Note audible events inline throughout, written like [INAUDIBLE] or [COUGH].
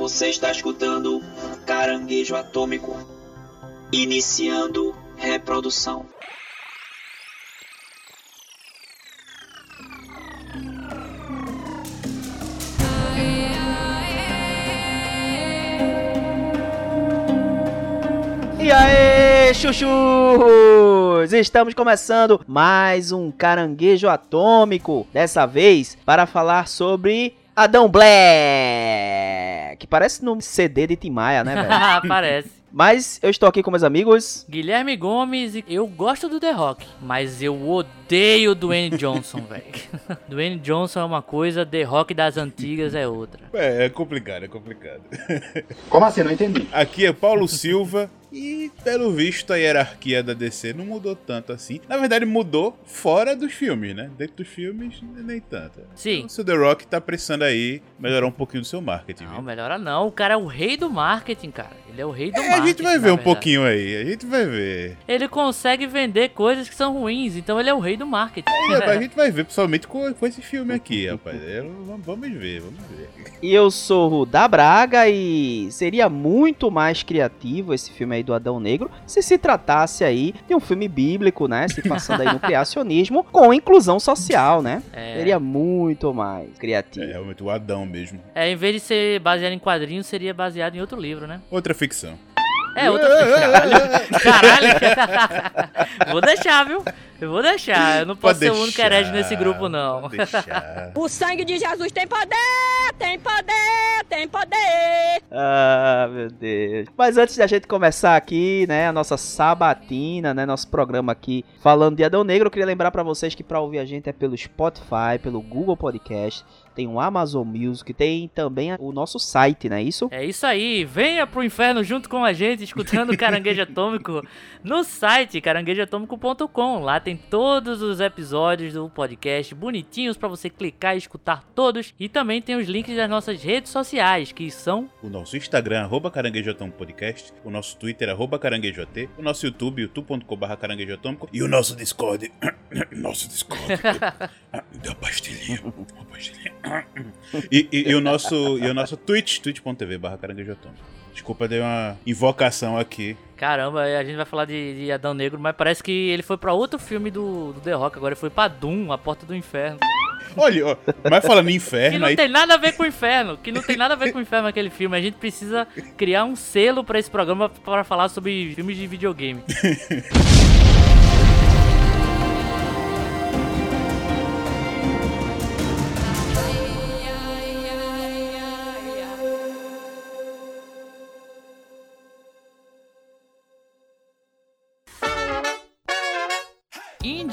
Você está escutando Caranguejo Atômico. Iniciando reprodução. E aí, chuchus! Estamos começando mais um caranguejo atômico. Dessa vez para falar sobre Adão Black. Parece no CD de Tim Maia, né, velho? [LAUGHS] Parece. Mas eu estou aqui com meus amigos. Guilherme Gomes, e eu gosto do The Rock, mas eu odeio Dwayne Johnson, [LAUGHS] velho. Dwayne Johnson é uma coisa, The Rock das antigas é outra. É, é complicado, é complicado. Como assim? Não entendi. Aqui é Paulo Silva e, pelo visto, a hierarquia da DC não mudou tanto assim. Na verdade, mudou fora dos filmes, né? Dentro dos filmes, nem tanto. Sim. Então, se o The Rock tá precisando aí melhorar um pouquinho do seu marketing, Não, viu? melhora não. O cara é o rei do marketing, cara. Ele é o rei do É, marketing. a gente vai ver um pouquinho aí, a gente vai ver. Ele consegue vender coisas que são ruins, então ele é o rei do marketing. É, [LAUGHS] a gente vai ver, principalmente com, com esse filme aqui, rapaz. É, vamos ver, vamos ver. E eu sou o da Braga e seria muito mais criativo esse filme aí do Adão Negro se se tratasse aí de um filme bíblico, né? Se passando aí no [LAUGHS] criacionismo com inclusão social, né? É. Seria muito mais É criativo. realmente o Adão mesmo. É, em vez de ser baseado em quadrinhos, seria baseado em outro livro, né? Outra ficção. É, outra. Caralho! Caralho! [LAUGHS] vou deixar, viu? Eu vou deixar. Eu não posso Pode ser o único herege nesse grupo, não. O sangue de Jesus tem poder, tem poder, tem poder. Ah, meu Deus. Mas antes da gente começar aqui, né, a nossa sabatina, né, nosso programa aqui falando de Adão Negro, eu queria lembrar pra vocês que pra ouvir a gente é pelo Spotify, pelo Google Podcast, tem o Amazon Music, tem também o nosso site, não é isso? É isso aí, venha pro inferno junto com a gente, escutando o Caranguejo Atômico no site caranguejoatômico.com. Lá tem todos os episódios do podcast bonitinhos pra você clicar e escutar todos. E também tem os links das nossas redes sociais, que são O nosso Instagram, arroba. O nosso Twitter, arroba caranguejot. O nosso YouTube, youtube.com.br caranguejoatômico. E o nosso Discord. [COUGHS] nosso Discord. [LAUGHS] da pastilhinha. Uma pastilhinha. E, e- e o nosso, e o nosso Twitch, twitch.tv barra. Desculpa, dei uma invocação aqui. Caramba, a gente vai falar de, de Adão Negro, mas parece que ele foi pra outro filme do, do The Rock, agora ele foi pra Doom, A Porta do Inferno. Olha, mas falando em Que inferno, não aí tem nada a ver com o inferno, que não tem nada a ver com o inferno aquele filme. A gente precisa criar um selo pra esse programa para falar sobre filmes de videogame. [LAUGHS]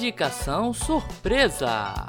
Indicação surpresa.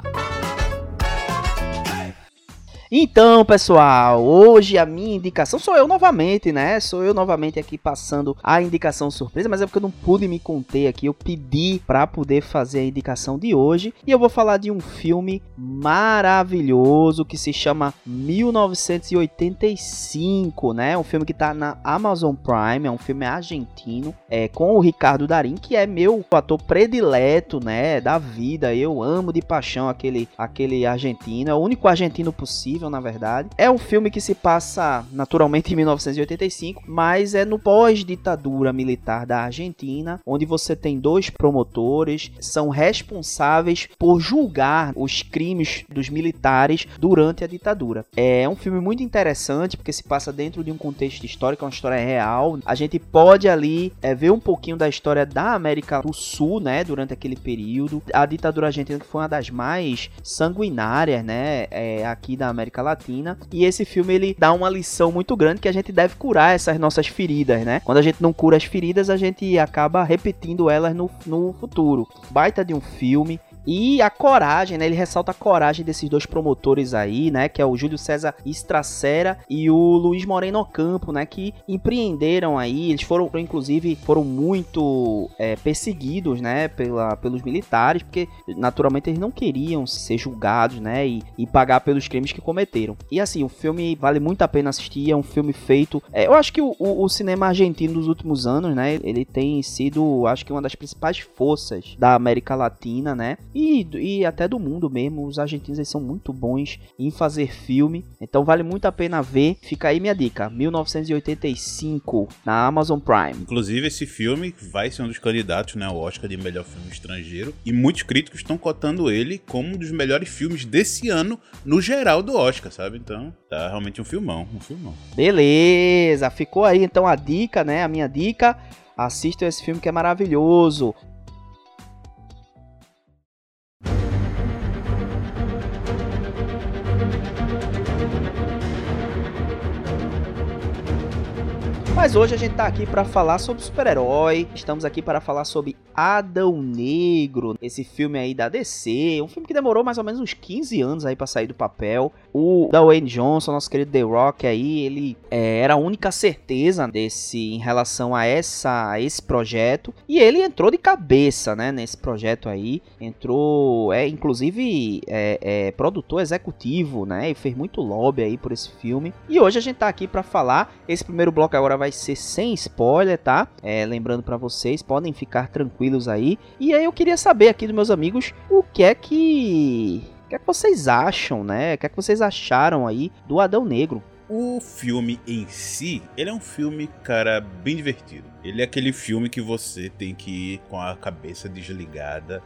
Então, pessoal, hoje a minha indicação sou eu novamente, né? Sou eu novamente aqui passando a indicação surpresa, mas é porque eu não pude me conter aqui. Eu pedi pra poder fazer a indicação de hoje e eu vou falar de um filme maravilhoso que se chama 1985, né? Um filme que tá na Amazon Prime, é um filme argentino, é com o Ricardo Darim, que é meu ator predileto, né, da vida. Eu amo de paixão aquele aquele argentino, é o único argentino possível, na verdade. É um filme que se passa naturalmente em 1985, mas é no pós-ditadura militar da Argentina, onde você tem dois promotores são responsáveis por julgar os crimes dos militares durante a ditadura. É um filme muito interessante porque se passa dentro de um contexto histórico, é uma história real. A gente pode ali é, ver um pouquinho da história da América do Sul, né, durante aquele período. A ditadura argentina que foi uma das mais sanguinárias, né, é, aqui da América Latina. E esse filme ele dá uma lição muito grande que a gente deve curar essas nossas feridas, né? Quando a gente não cura as feridas, a gente acaba repetindo elas no, no futuro. Baita de um filme. E a coragem, né? Ele ressalta a coragem desses dois promotores aí, né? Que é o Júlio César Estracera e o Luiz Moreno Campo, né? Que empreenderam aí. Eles foram, inclusive, foram muito é, perseguidos, né? Pela, pelos militares, porque naturalmente eles não queriam ser julgados, né? E, e pagar pelos crimes que cometeram. E assim, o filme vale muito a pena assistir. É um filme feito. é, eu acho que o, o- o cinema argentino dos últimos anos, né? Ele tem sido, acho que uma das principais forças da América Latina, né? E até do mundo mesmo. Os argentinos eles são muito bons em fazer filme, então vale muito a pena ver. Fica aí minha dica: 1985 na Amazon Prime. Inclusive, esse filme vai ser um dos candidatos né, ao Oscar de melhor filme estrangeiro. E muitos críticos estão cotando ele como um dos melhores filmes desse ano, no geral do Oscar, sabe? Então, tá realmente um filmão, um filmão. Beleza, ficou aí então a dica, né? A minha dica. Assistam esse filme que é maravilhoso. Mas hoje a gente tá aqui para falar sobre super-herói. Estamos aqui para falar sobre Adão Negro, esse filme aí da DC, um filme que demorou mais ou menos uns 15 anos aí para sair do papel. O Dwayne Johnson, nosso querido The Rock aí, ele é, era a única certeza desse em relação a essa a esse projeto e ele entrou de cabeça, né, nesse projeto aí. Entrou, é inclusive é, é, produtor executivo, né, e fez muito lobby aí por esse filme. E hoje a gente tá aqui para falar. Esse primeiro bloco agora vai ser sem spoiler, tá? É, lembrando para vocês, podem ficar tranquilos aí. E aí eu queria saber aqui dos meus amigos o que é que o que é que vocês acham, né? O que é que vocês acharam aí do Adão Negro? O filme em si, ele é um filme, cara, bem divertido. Ele é aquele filme que você tem que ir com a cabeça desligada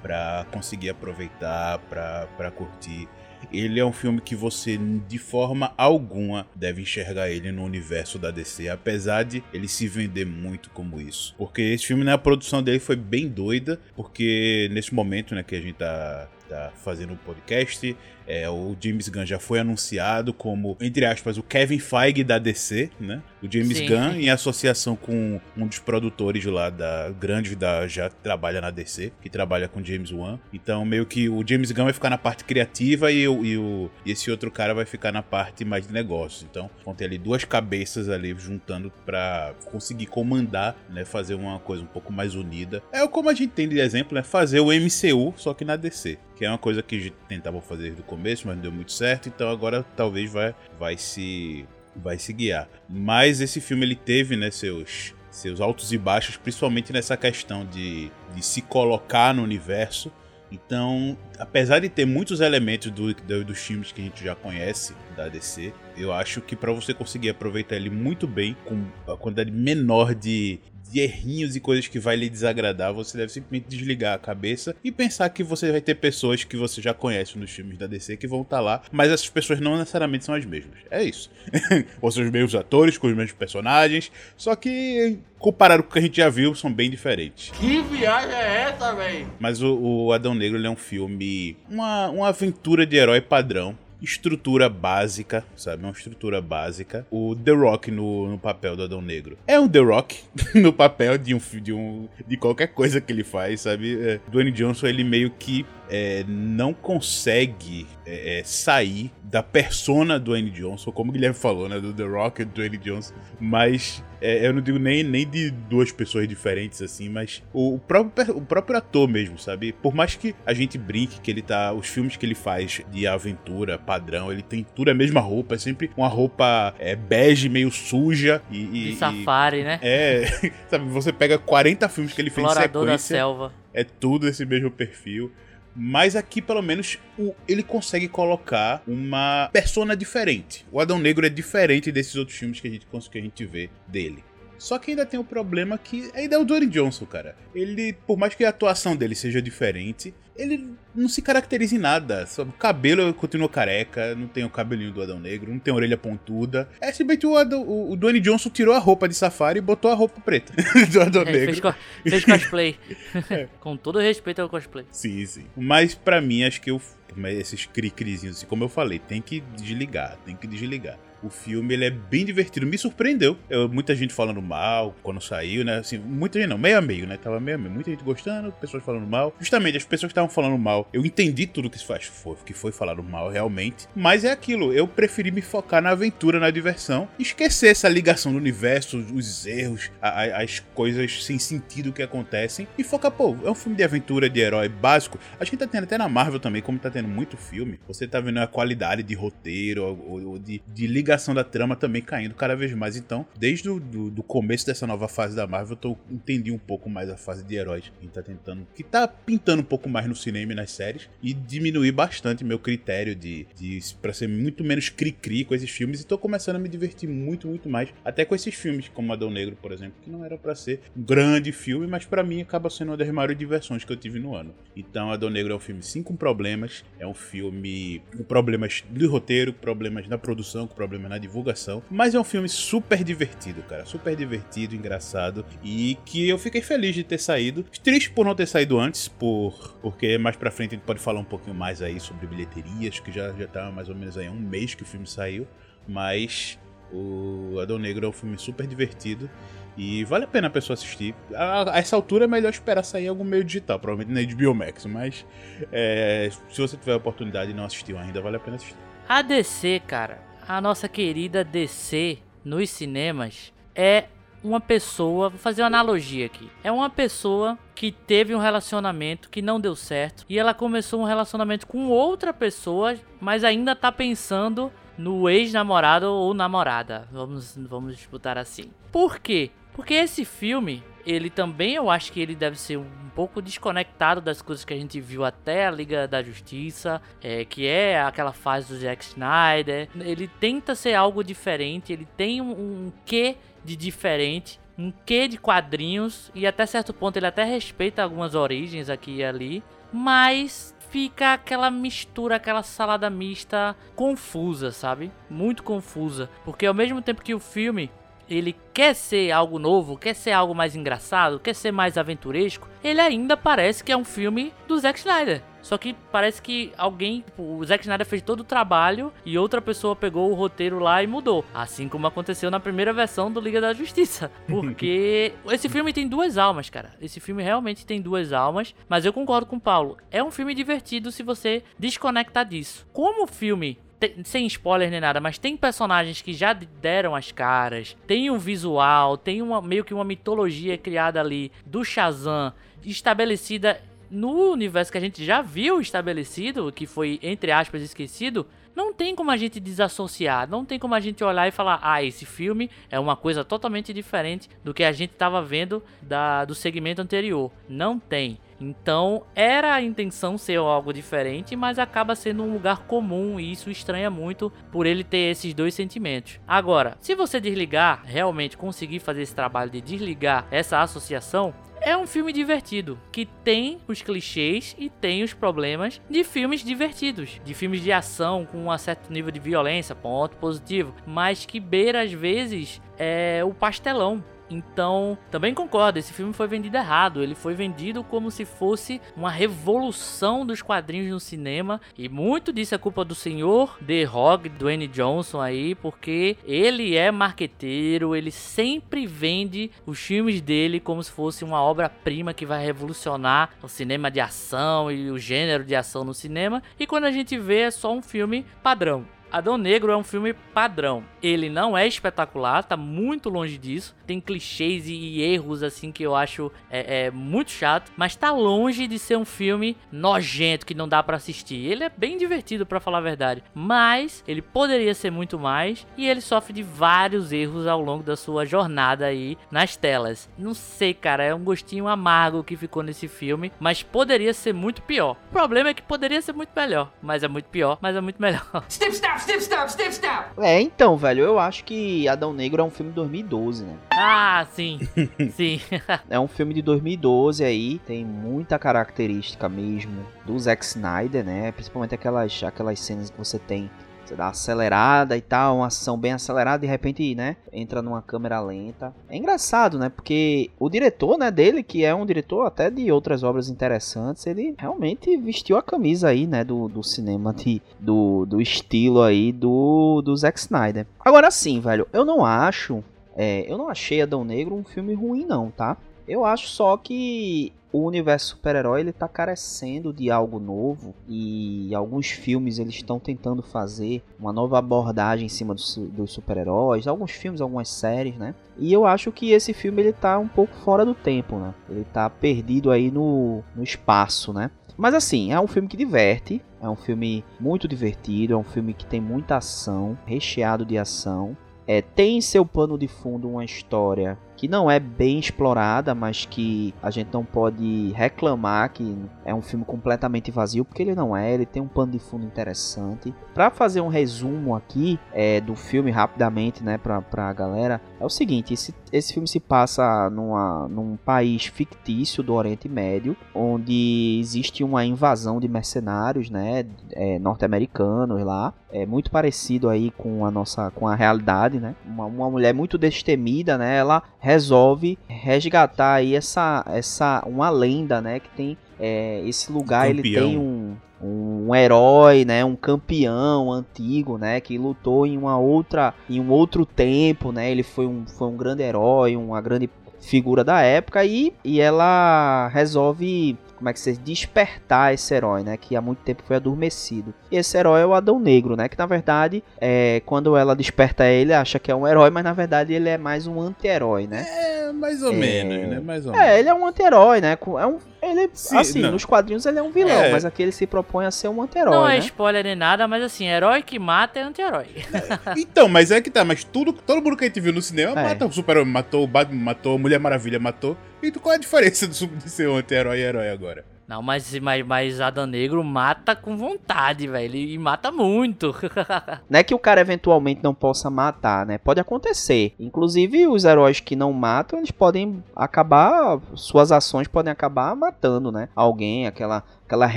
pra conseguir aproveitar, pra curtir. Ele é um filme que você, de forma alguma, deve enxergar ele no universo da DC, apesar de ele se vender muito como isso. Porque esse filme, né, a produção dele foi bem doida, porque nesse momento, né, que a gente tá tá fazendo um podcast. É, o James Gunn já foi anunciado como, entre aspas, o Kevin Feige da DC, né? O James Sim. Gunn, em associação com um dos produtores lá da grande da já trabalha na DC, que trabalha com James Wan. Então, meio que o James Gunn vai ficar na parte criativa e, o, e, o, e esse outro cara vai ficar na parte mais de negócios. Então, vão ter ali duas cabeças ali juntando pra conseguir comandar, né? Fazer uma coisa um pouco mais unida. É como a gente tem de exemplo, né? Fazer o MCU, só que na DC que é uma coisa que a gente tentava fazer desde o começo, mas não deu muito certo, então agora talvez vai, vai se vai se guiar. Mas esse filme ele teve, né, seus seus altos e baixos, principalmente nessa questão de, de se colocar no universo. Então, apesar de ter muitos elementos do, do, dos filmes que a gente já conhece da DC, eu acho que para você conseguir aproveitar ele muito bem, com a quantidade menor de, de errinhos e coisas que vai lhe desagradar, você deve simplesmente desligar a cabeça e pensar que você vai ter pessoas que você já conhece nos filmes da DC que vão estar lá, mas essas pessoas não necessariamente são as mesmas. É isso. [LAUGHS] Ou são os mesmos atores, com os mesmos personagens, só que comparado com o que a gente já viu, são bem diferentes. Que viagem é essa, velho? Mas o, o Adão Negro é um filme, uma, uma aventura de herói padrão estrutura básica, sabe? Uma estrutura básica. O The Rock no, no papel do Adão Negro. É um The Rock [LAUGHS] no papel de um, de um de qualquer coisa que ele faz, sabe? É, Dwayne Johnson, ele meio que é, não consegue é, é, sair da persona do Dwayne Johnson, como o Guilherme falou, né? Do The Rock do Dwayne Johnson. Mas é, eu não digo nem, nem de duas pessoas diferentes, assim, mas o, o, próprio, o próprio ator mesmo, sabe? Por mais que a gente brinque que ele tá. Os filmes que ele faz de aventura padrão, ele tem tudo a mesma roupa, é sempre uma roupa é, bege, meio suja e. e De safari, e, né? É, [LAUGHS] sabe? Você pega 40 filmes que ele fez em Explorador da sequência selva. é tudo esse mesmo perfil. Mas aqui, pelo menos, o- ele consegue colocar uma persona diferente. O Adão Negro é diferente desses outros filmes que a gente, que a gente vê dele. Só que ainda tem o problema que ainda é o Dwayne Johnson, cara. Ele, por mais que a atuação dele seja diferente, ele não se caracteriza em nada. O cabelo continua careca, não tem o cabelinho do Adão Negro, não tem a orelha pontuda. É simplesmente o, Adão, o, o Dwayne Johnson tirou a roupa de safari e botou a roupa preta [LAUGHS] do Adão É, Negro. fez, co- fez cosplay. [LAUGHS] Com todo respeito ao cosplay. Sim, sim. Mas pra mim, acho que eu, esses cri-crizinhos, assim, como eu falei, tem que desligar, tem que desligar. O filme ele é bem divertido, me surpreendeu. Eu- muita gente falando mal quando saiu, né? Assim, muita gente não, meio a meio, né? Tava meio a meio. Muita gente gostando, pessoas falando mal. Justamente, as pessoas que estavam falando mal, eu entendi tudo que faz, foi, que foi falado mal realmente. Mas é aquilo, eu preferi me focar na aventura, na diversão, esquecer essa ligação do universo, os erros, a- a- as coisas sem sentido que acontecem e focar, pô, é um filme de aventura, de herói básico. Acho que tá tendo até na Marvel também, como tá tendo muito filme, você tá vendo a qualidade de roteiro ou, ou de, de ligação empolgação da trama também caindo cada vez mais. Então, desde o do, do começo dessa nova fase da Marvel, eu tô, entendi um pouco mais a fase de heróis que tá tentando, que tá pintando um pouco mais no cinema e nas séries e diminuir bastante meu critério de, de para ser muito menos cri-cri com esses filmes e tô começando a me divertir muito, muito mais, até com esses filmes como Adão Negro, por exemplo, que não era para ser um grande filme, mas para mim acaba sendo uma das maiores diversões que eu tive no ano. Então, Adão Negro é um filme sim com problemas, é um filme com problemas de roteiro, problemas na produção, com problemas na divulgação, mas é um filme super divertido, cara, super divertido, engraçado e que eu fiquei feliz de ter saído. Triste por não ter saído antes, por porque mais para frente a gente pode falar um pouquinho mais aí sobre bilheterias, que já já tá mais ou menos aí um mês que o filme saiu, mas o Adão Negro é um filme super divertido e vale a pena a pessoa assistir. A, a, essa altura é melhor esperar sair algum meio digital, provavelmente na HBO Max, mas é, se você tiver a oportunidade e não assistiu ainda, vale a pena assistir. A DC, cara, a nossa querida DC nos cinemas é uma pessoa, vou fazer uma analogia aqui. É uma pessoa que teve um relacionamento que não deu certo e ela começou um relacionamento com outra pessoa, mas ainda tá pensando no ex-namorado ou namorada. Vamos, vamos disputar assim. Por quê? Porque esse filme, ele também eu acho que ele deve ser um pouco desconectado das coisas que a gente viu até a Liga da Justiça, é, que é aquela fase do Zack Snyder. Ele tenta ser algo diferente, ele tem um, um quê de diferente, um quê de quadrinhos, e até certo ponto ele até respeita algumas origens aqui e ali, mas fica aquela mistura, aquela salada mista confusa, sabe? Muito confusa, porque ao mesmo tempo que o filme ele quer ser algo novo, quer ser algo mais engraçado, quer ser mais aventuresco, ele ainda parece que é um filme do Zack Snyder. Só que parece que alguém, tipo, o Zack Snyder fez todo o trabalho e outra pessoa pegou o roteiro lá e mudou. Assim como aconteceu na primeira versão do Liga da Justiça. [LAUGHS] Porque esse filme tem duas almas, cara. Esse filme realmente tem duas almas. Mas eu concordo com o Paulo. É um filme divertido se você desconectar disso. Como o filme sem spoiler nem nada, mas tem personagens que já deram as caras, tem um visual, tem uma meio que uma mitologia criada ali do Shazam estabelecida no universo que a gente já viu estabelecido, que foi entre aspas esquecido, não tem como a gente desassociar, não tem como a gente olhar e falar, ah, esse filme é uma coisa totalmente diferente do que a gente estava vendo da, do segmento anterior. Não tem. Então era a intenção ser algo diferente, mas acaba sendo um lugar comum e isso estranha muito por ele ter esses dois sentimentos. Agora, se você desligar, realmente conseguir fazer esse trabalho de desligar essa associação, é um filme divertido, que tem os clichês e tem os problemas de filmes divertidos, de filmes de ação com um certo nível de violência, ponto positivo, mas que beira às vezes é o pastelão. Então, também concordo, esse filme foi vendido errado. Ele foi vendido como se fosse uma revolução dos quadrinhos no cinema. E muito disso é culpa do senhor The Rock, Dwayne Johnson aí, porque ele é marqueteiro, ele sempre vende os filmes dele como se fosse uma obra-prima que vai revolucionar o cinema de ação e o gênero de ação no cinema. E quando a gente vê, é só um filme padrão. Adão Negro é um filme padrão. Ele não é espetacular, tá muito longe disso. Tem clichês e erros assim que eu acho é, é muito chato, mas tá longe de ser um filme nojento que não dá para assistir. Ele é bem divertido para falar a verdade, mas ele poderia ser muito mais e ele sofre de vários erros ao longo da sua jornada aí nas telas. Não sei, cara, é um gostinho amargo que ficou nesse filme, mas poderia ser muito pior. O problema é que poderia ser muito melhor, mas é muito pior, mas é muito melhor. Step, step, step, step, step, step. É, então, velho, eu acho que Adão Negro é um filme de 2012, né? Ah, sim. [LAUGHS] sim. É um filme de 2012 aí, tem muita característica mesmo do Zack Snyder, né? Principalmente aquelas, aquelas cenas que você tem você dá uma acelerada e tal, uma ação bem acelerada, de repente, né, entra numa câmera lenta. É engraçado, né, porque o diretor, né, dele, que é um diretor até de outras obras interessantes, ele realmente vestiu a camisa aí, né, do, do cinema, de, do, do estilo aí do, do Zack Snyder. Agora sim, velho, eu não acho, é, eu não achei Adão Negro um filme ruim não, tá? Eu acho só que o universo super-herói ele tá carecendo de algo novo e alguns filmes eles estão tentando fazer uma nova abordagem em cima dos, super-heróis, alguns filmes, algumas séries, né? E eu acho que esse filme ele tá um pouco fora do tempo, né? Ele tá perdido aí no, no espaço, né? Mas assim, é um filme que diverte, é um filme muito divertido, é um filme que tem muita ação, recheado de ação. É, tem em seu pano de fundo uma história que não é bem explorada, mas que a gente não pode reclamar que é um filme completamente vazio, porque ele não é, ele tem um pano de fundo interessante. Para fazer um resumo aqui é, do filme rapidamente, né, pra, pra galera, é o seguinte, esse, esse filme se passa numa, num país fictício do Oriente Médio, onde existe uma invasão de mercenários, né, é, norte-americanos lá, é muito parecido aí com a nossa, com a realidade, né, uma, uma mulher muito destemida, né, ela resolve resgatar aí essa, essa uma lenda, né? Que tem é, esse lugar, ele tem um, um, um, herói, né? Um campeão antigo, né? Que lutou em uma outra, em um outro tempo, né? Ele foi um, foi um grande herói, uma grande figura da época e, e ela resolve como é que se despertar esse herói, né? Que há muito tempo foi adormecido. E esse herói é o Adão Negro, né? Que na verdade, é, quando ela desperta ele, acha que é um herói, mas na verdade ele é mais um anti-herói, né? É, mais ou é... menos, né? Mais ou é, menos. ele é um anti-herói, né? É um, ele, Sim, assim, não. nos quadrinhos ele é um vilão, é. mas aqui ele se propõe a ser um anti-herói. Não é né? é spoiler nem nada, mas assim, herói que mata é anti-herói. É, então, mas é que tá, mas tudo, todo mundo que a gente viu no cinema é. mata o super-herói, matou o Batman, matou a Mulher Maravilha, matou. E qual é a diferença de ser um anti-herói e herói agora? Não, mas, mas, mas Adão Negro mata com vontade, velho. E mata muito. [LAUGHS] não é que o cara eventualmente não possa matar, né? Pode acontecer. Inclusive, os heróis que não matam, eles podem acabar. Suas ações podem acabar matando, né? Alguém, aquela aquelas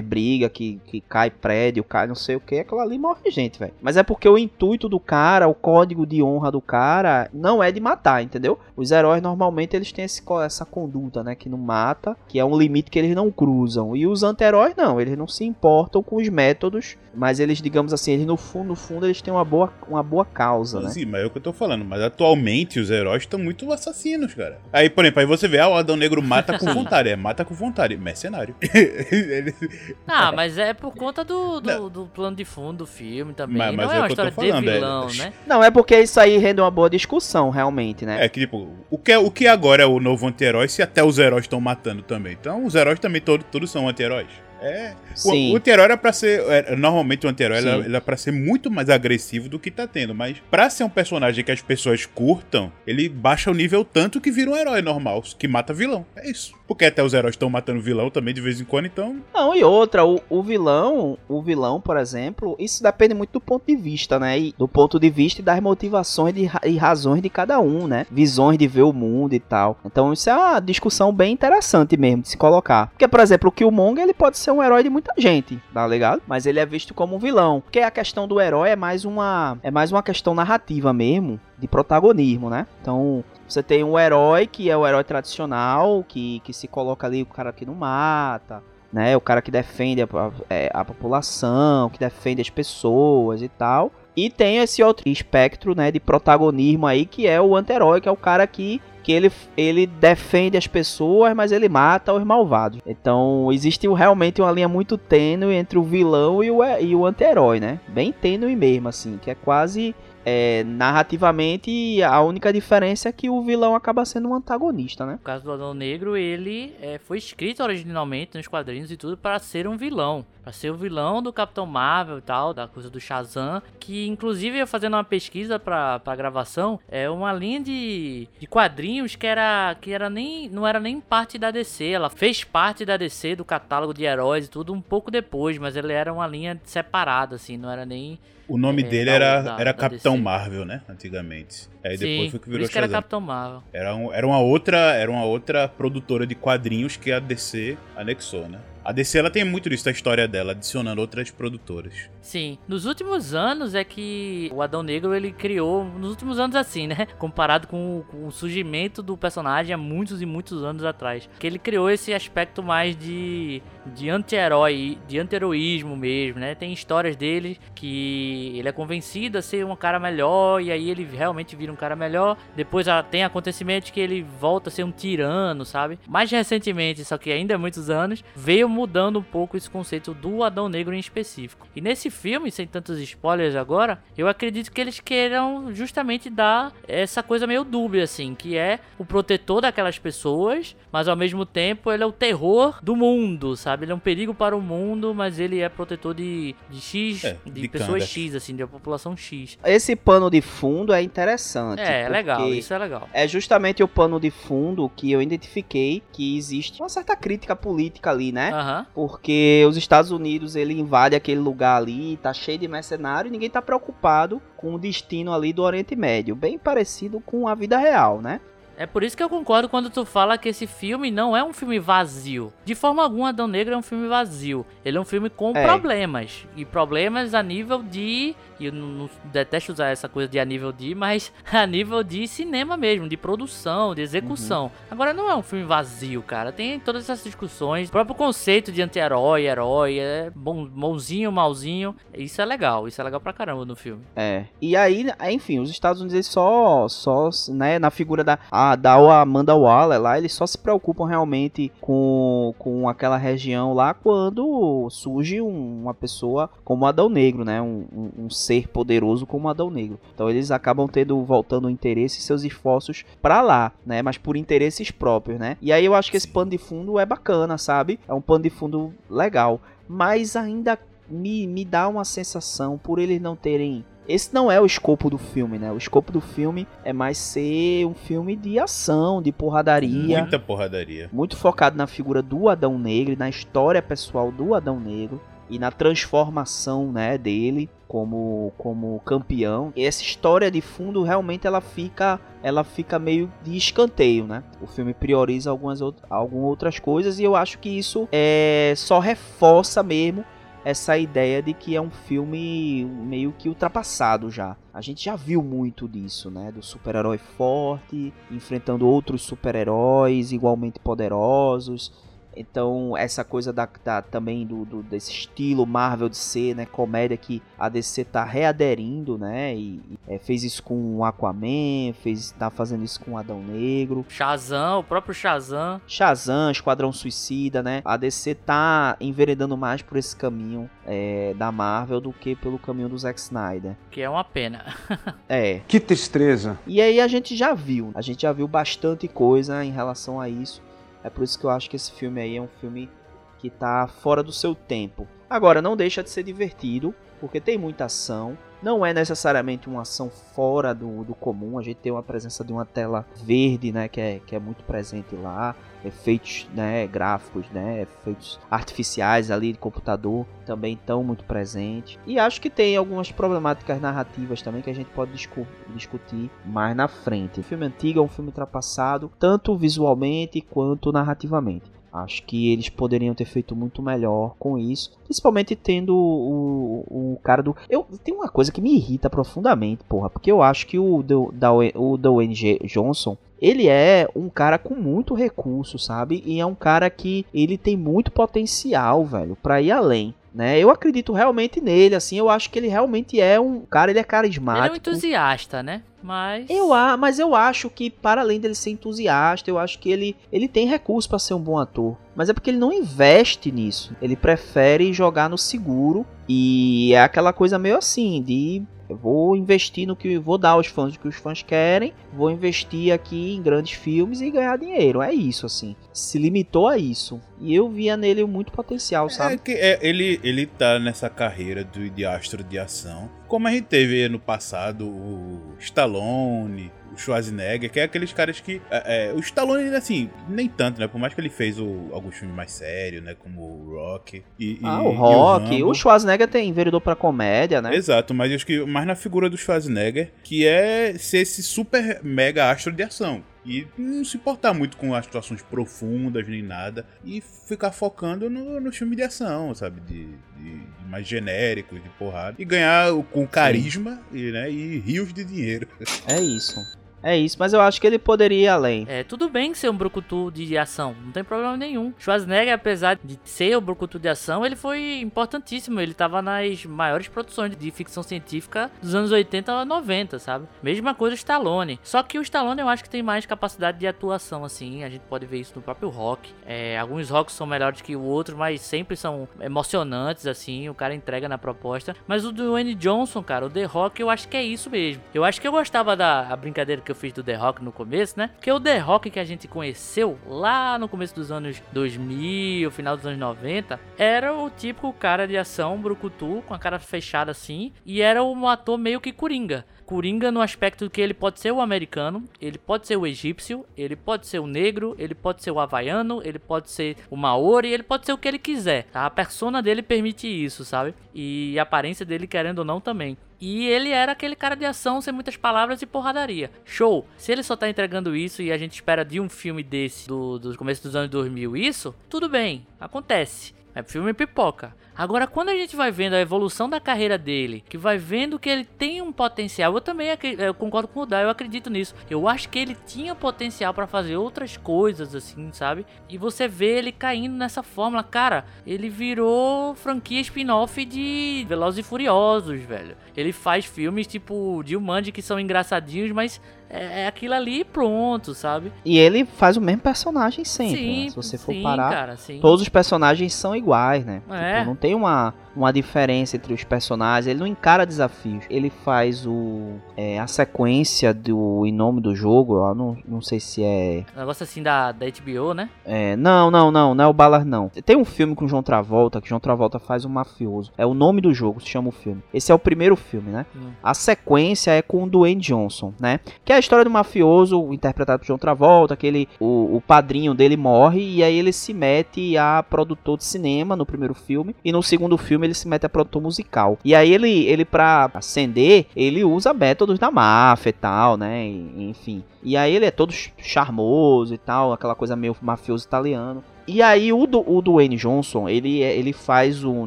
brigas que, que cai prédio, cai não sei o que, aquela ali morre gente, velho. Mas é porque o intuito do cara, o código de honra do cara, não é de matar, entendeu? Os heróis normalmente eles têm esse, essa conduta, né, que não mata, que é um limite que eles não cruzam. E os anti-heróis não, eles não se importam com os métodos, mas eles, digamos assim, eles no fundo, no fundo, eles têm uma boa, uma boa causa, né? Sim, mas é o que eu tô falando. Mas atualmente os heróis estão muito assassinos, cara. Aí, por exemplo, aí você vê, ah, o Adão Negro mata com [LAUGHS] vontade. É, mata com vontade. Mercenário. [LAUGHS] [LAUGHS] Ah, mas é por conta do, do, do, plano de fundo do filme também. Mas, mas não é, é uma história falando, de é. vilão, é... né? Não, é porque isso aí rende uma boa discussão, realmente, né? É que, tipo, o que, é, o que agora é o novo anti-herói se até os heróis estão matando também? Então, os heróis também todos, todos são anti-heróis. É. Sim. O, o era pra ser. É, normalmente o anti-herói era, pra ser muito mais agressivo do que tá tendo. Mas pra ser um personagem que as pessoas curtam, ele baixa o nível tanto que vira um herói normal, que mata vilão. É isso. Porque até os heróis estão matando vilão também de vez em quando, então. Não, e outra, o, o, vilão, o vilão, por exemplo, isso depende muito do ponto de vista, né? E do ponto de vista e das motivações de, e razões de cada um, né? Visões de ver o mundo e tal. Então isso é uma discussão bem interessante mesmo de se colocar. Porque, por exemplo, o Killmonger ele pode ser um herói de muita gente, tá ligado? Mas ele é visto como um vilão. Porque a questão do herói é mais uma. É mais uma questão narrativa mesmo de protagonismo, né? Então, você tem um herói que é o herói tradicional, que, que se coloca ali o cara que não mata, né? O cara que defende a, a, é, a população, que defende as pessoas e tal. E tem esse outro espectro, né, de protagonismo aí, que é o anti-herói, que é o cara que, que ele, ele defende as pessoas, mas ele mata os malvados. Então, existe realmente uma linha muito tênue entre o vilão e o, e o anti-herói, né? Bem tênue mesmo, assim, que é quase é, narrativamente, a única diferença é que o vilão acaba sendo um antagonista, né? No caso do Adão Negro, ele é, foi escrito originalmente nos quadrinhos e tudo para ser um vilão. Pra ser o vilão do Capitão Marvel e tal, da coisa do Shazam. Que, inclusive, eu fazendo uma pesquisa pra, pra gravação, é uma linha de, de quadrinhos que era que era nem não era nem parte da DC. Ela fez parte da DC, do catálogo de heróis e tudo, um pouco depois, mas ele era uma linha separada, assim, não era nem o nome é, dele era, da, era da Capitão DC. Marvel, né? Antigamente. Aí Sim, depois foi que virou que era Capitão Marvel. Era, um, era, uma outra, era uma outra produtora de quadrinhos que a DC anexou, né? A DC ela tem muito disso da história dela, adicionando outras produtoras. Sim. Nos últimos anos é que o Adão Negro ele criou. Nos últimos anos, assim, né? [LAUGHS] Comparado com, com o surgimento do personagem há muitos e muitos anos atrás. Que ele criou esse aspecto mais de, de anti-herói, de anti-heroísmo mesmo, né? Tem histórias dele que ele é convencido a ser um cara melhor e aí ele realmente vira um cara melhor. Depois ah, tem acontecimentos que ele volta a ser um tirano, sabe? Mais recentemente, só que ainda há muitos anos, veio mudando um pouco esse conceito do Adão Negro em específico. E nesse filme, sem tantos spoilers agora, eu acredito que eles queiram justamente dar essa coisa meio dúbia, assim, que é o protetor daquelas pessoas, mas ao mesmo tempo ele é o terror do mundo, sabe? Ele é um perigo para o mundo, mas ele é protetor de, de X, É, de, de pessoas Kanda. X, assim, da população X. Esse pano de fundo é interessante. É, é legal, isso é legal. É justamente o pano de fundo que eu identifiquei que existe uma certa crítica política ali, né? Aham. Porque os Estados Unidos, ele invade aquele lugar ali, tá cheio de mercenário e ninguém tá preocupado com o destino ali do Oriente Médio. Bem parecido com a vida real, né? É por isso que eu concordo quando tu fala que esse filme não é um filme vazio. De forma alguma, Adão Negro é um filme vazio. Ele é um filme com É. problemas. E problemas a nível de. E eu não, não detesto usar essa coisa de a nível de, mas [LAUGHS] a nível de cinema mesmo, de produção, de execução. Agora não é um filme vazio, cara. Tem todas essas discussões. O próprio conceito de anti-herói, herói, é bom, bonzinho, malzinho. Isso é legal. Isso é legal pra caramba no filme. É. E aí, enfim, os Estados Unidos só, só, né, na figura da, a, da Amanda Waller lá, eles só se preocupam realmente com, com aquela região lá quando surge um- uma pessoa como Adão Negro, né, um, um, um ser poderoso como Adão Negro. Então eles acabam tendo, voltando o interesse e seus esforços pra lá, né, mas por interesses próprios, né. E aí eu acho que esse pano de fundo é bacana, sabe? É um pano de fundo legal, mas ainda me, me dá uma sensação por eles não terem esse não é o escopo do filme, né? O escopo do filme é mais ser um filme de ação, de porradaria. Muita porradaria. Muito focado na figura do Adão Negro, na história pessoal do Adão Negro e na transformação, né, dele como como campeão. E essa história de fundo realmente ela fica ela fica meio de escanteio, né? O filme prioriza algumas, out algumas outras coisas e eu acho que isso é só reforça mesmo essa ideia de que é um filme meio que ultrapassado já. A gente já viu muito disso, né? Do super-herói forte enfrentando outros super-heróis igualmente poderosos. Então, essa coisa da, da- também do, do- desse estilo Marvel de ser, né? Comédia que a DC tá readerindo, né? E, e, é, fez isso com o Aquaman, fez, tá fazendo isso com o Adão Negro. Shazam, o próprio Shazam. Shazam, Esquadrão Suicida, né? A DC tá enveredando mais por esse caminho é, da Marvel do que pelo caminho do Zack Snyder. Que é uma pena. [LAUGHS] É. Que tristeza. E aí a gente já viu, a gente já viu bastante coisa em relação a isso. É por isso que eu acho que esse filme aí é um filme que tá fora do seu tempo. Agora, não deixa de ser divertido, porque tem muita ação. Não é necessariamente uma ação fora do, do comum. A gente tem uma presença de uma tela verde, né, que é, que é muito presente lá. Efeitos né, gráficos, né, efeitos artificiais ali de computador também estão muito presentes. E acho que tem algumas problemáticas narrativas também que a gente pode discu- discutir mais na frente. O filme antigo é um filme ultrapassado, tanto visualmente quanto narrativamente. Acho que eles poderiam ter feito muito melhor com isso. Principalmente tendo o, o cara do. Eu Tem uma coisa que me irrita profundamente, porra. Porque eu acho que o, da, o Dwayne Johnson. Ele é um cara com muito recurso, sabe? E é um cara que ele tem muito potencial, velho, pra ir além. Né? Eu acredito realmente nele, assim, eu acho que ele realmente é um cara, ele é Ele é carismático. um entusiasta, né? Mas. Eu, a- mas eu acho que, para além dele ser entusiasta, eu acho que ele, ele tem recurso para ser um bom ator. Mas é porque ele não investe nisso. Ele prefere jogar no seguro. E é aquela coisa meio assim, de. Vou investir no que vou dar aos fãs o que os fãs querem, vou investir aqui em grandes filmes e ganhar dinheiro. É isso, assim. Se limitou a isso. E eu via nele muito potencial, É sabe? que é, ele, ele tá nessa carreira de, de astro de ação. Como a gente teve no passado o Stallone, Schwarzenegger, que é aqueles caras que. é, é, o Stallone, assim, nem tanto, né? Por mais que ele fez o- alguns filmes mais sérios, né? Como o Rock. E, Ah, e- o Rock. Rambo. O Schwarzenegger tem enveredou pra comédia, né? Exato, mas acho que mais na figura do Schwarzenegger, que é ser esse super mega astro de ação. E não se importar muito com as situações profundas nem nada. E ficar focando no, no filme de ação, sabe? De, de, de mais genéricos, de porrada. E ganhar com carisma e, né, e rios de dinheiro. [LAUGHS] É isso. É isso, mas eu acho que ele poderia ir além. É, tudo bem ser um brucutu de ação, não tem problema nenhum. Schwarzenegger, apesar de ser o brucutu de ação, ele foi importantíssimo. Ele tava nas maiores produções de ficção científica dos anos 80 a 90, sabe? Mesma coisa Stallone. Só que o Stallone eu acho que tem mais capacidade de atuação, assim. A gente pode ver isso no próprio rock. É, alguns rocks são melhores que o outro, mas sempre são emocionantes, assim. O cara entrega na proposta. Mas o Dwayne Johnson, cara, o The Rock, eu acho que é isso mesmo. Eu acho que eu gostava da brincadeira que eu fiz do The Rock no começo, né? Porque o The Rock que a gente conheceu lá no começo dos anos 2000, final dos anos 90, era o típico cara de ação brucutu, com a cara fechada assim, e era um ator meio que coringa. Coringa no aspecto que ele pode ser o americano, ele pode ser o egípcio, ele pode ser o negro, ele pode ser o havaiano, ele pode ser o maori, ele pode ser o que ele quiser. Tá? A persona dele permite isso, sabe? E a aparência dele, querendo ou não, também. E ele era aquele cara de ação sem muitas palavras e porradaria. Show! Se ele só tá entregando isso e a gente espera de um filme desse do, do começo dos anos 2000 isso, tudo bem, acontece. É filme pipoca. Agora, quando a gente vai vendo a evolução da carreira dele, que vai vendo que ele tem um potencial, eu também eu concordo com o Dai, eu acredito nisso. Eu acho que ele tinha potencial pra fazer outras coisas, assim, sabe? E você vê ele caindo nessa fórmula. Cara, ele virou franquia spin-off de Velozes e Furiosos, velho. Ele faz filmes tipo Jumanji que são engraçadinhos, mas é, é aquilo ali e pronto, sabe? E ele faz o mesmo personagem sempre, sim, né? Se você for sim, parar, cara, sim. todos os personagens são iguais, né? É. Tipo, não tem uma, uma diferença entre os personagens, ele não encara desafios. Ele faz o é, a sequência do Em Nome do Jogo, eu não, não sei se é... Um negócio assim da, da HBO, né? é... Não, não, não, não é o Ballard, não. Tem um filme com o João Travolta, que João Travolta faz um mafioso. É o nome do jogo, se chama o filme. Esse é o primeiro filme, né? Hum. A sequência é com o Dwayne Johnson, né? Que é a história do mafioso interpretado por John Travolta, que ele, o, o padrinho dele morre e aí ele se mete a produtor de cinema no primeiro filme e no segundo filme ele se mete a produtor musical. E aí ele, ele para ascender, ele usa métodos da máfia e tal, né? E- enfim. E aí ele é todo charmoso e tal, aquela coisa meio mafioso italiano. E aí o, do, o Dwayne Johnson, ele, é- ele faz o,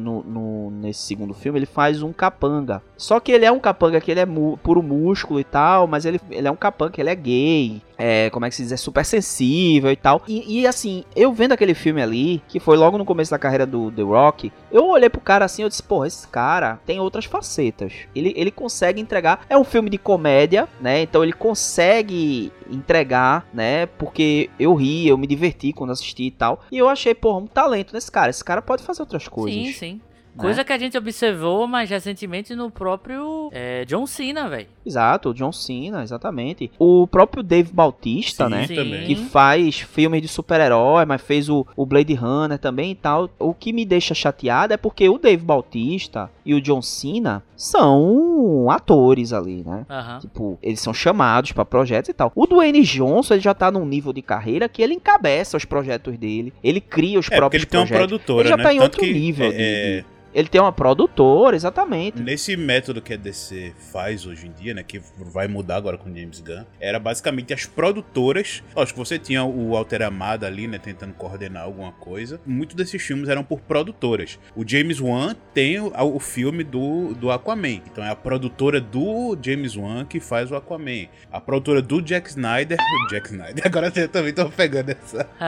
no, no- nesse segundo filme, ele faz um capanga. Só que ele é um capanga que ele é mu- puro músculo e tal, mas ele, ele é um capanga que ele é gay. É, como é que se diz? É super sensível e tal. E, e, assim, eu vendo aquele filme ali, que foi logo no começo da carreira do The Rock, eu olhei pro cara assim, eu disse, porra, esse cara tem outras facetas. Ele, ele consegue entregar. É um filme de comédia, né? Então ele consegue entregar, né? Porque eu ri, eu me diverti quando assisti e tal. E eu achei, porra, um talento nesse cara. Esse cara pode fazer outras coisas. Sim, sim. Né? Coisa que a gente observou mais recentemente no próprio é, John Cena, velho. Exato, o John Cena, exatamente. O próprio Dave Bautista, Sim, né? também. que faz filmes de super-herói, mas fez o, o Blade Runner também e tal. O que me deixa chateado é porque o Dave Bautista e o John Cena são atores ali, né? Aham. Tipo, eles são chamados pra projetos e tal. O Dwayne Johnson, ele já tá num nível de carreira que ele encabeça os projetos dele, ele cria os É, próprios ele tem uma projetos. produtora, Ele já né? tá em Tanto outro que, nível de- é, de- Ele tem uma produtora, exatamente. Nesse método que a DC faz hoje em dia, né, que vai mudar agora com James Gunn, era basicamente as produtoras. Lógico que você tinha o Alter Amada ali, né, tentando coordenar alguma coisa. Muitos desses filmes eram por produtoras. O James Wan tem o, o filme do, do Aquaman. Então é a produtora do James Wan que faz o Aquaman. A produtora do Jack Snyder. [LAUGHS] O Jack Snyder. Agora eu também tô pegando essa. [LAUGHS]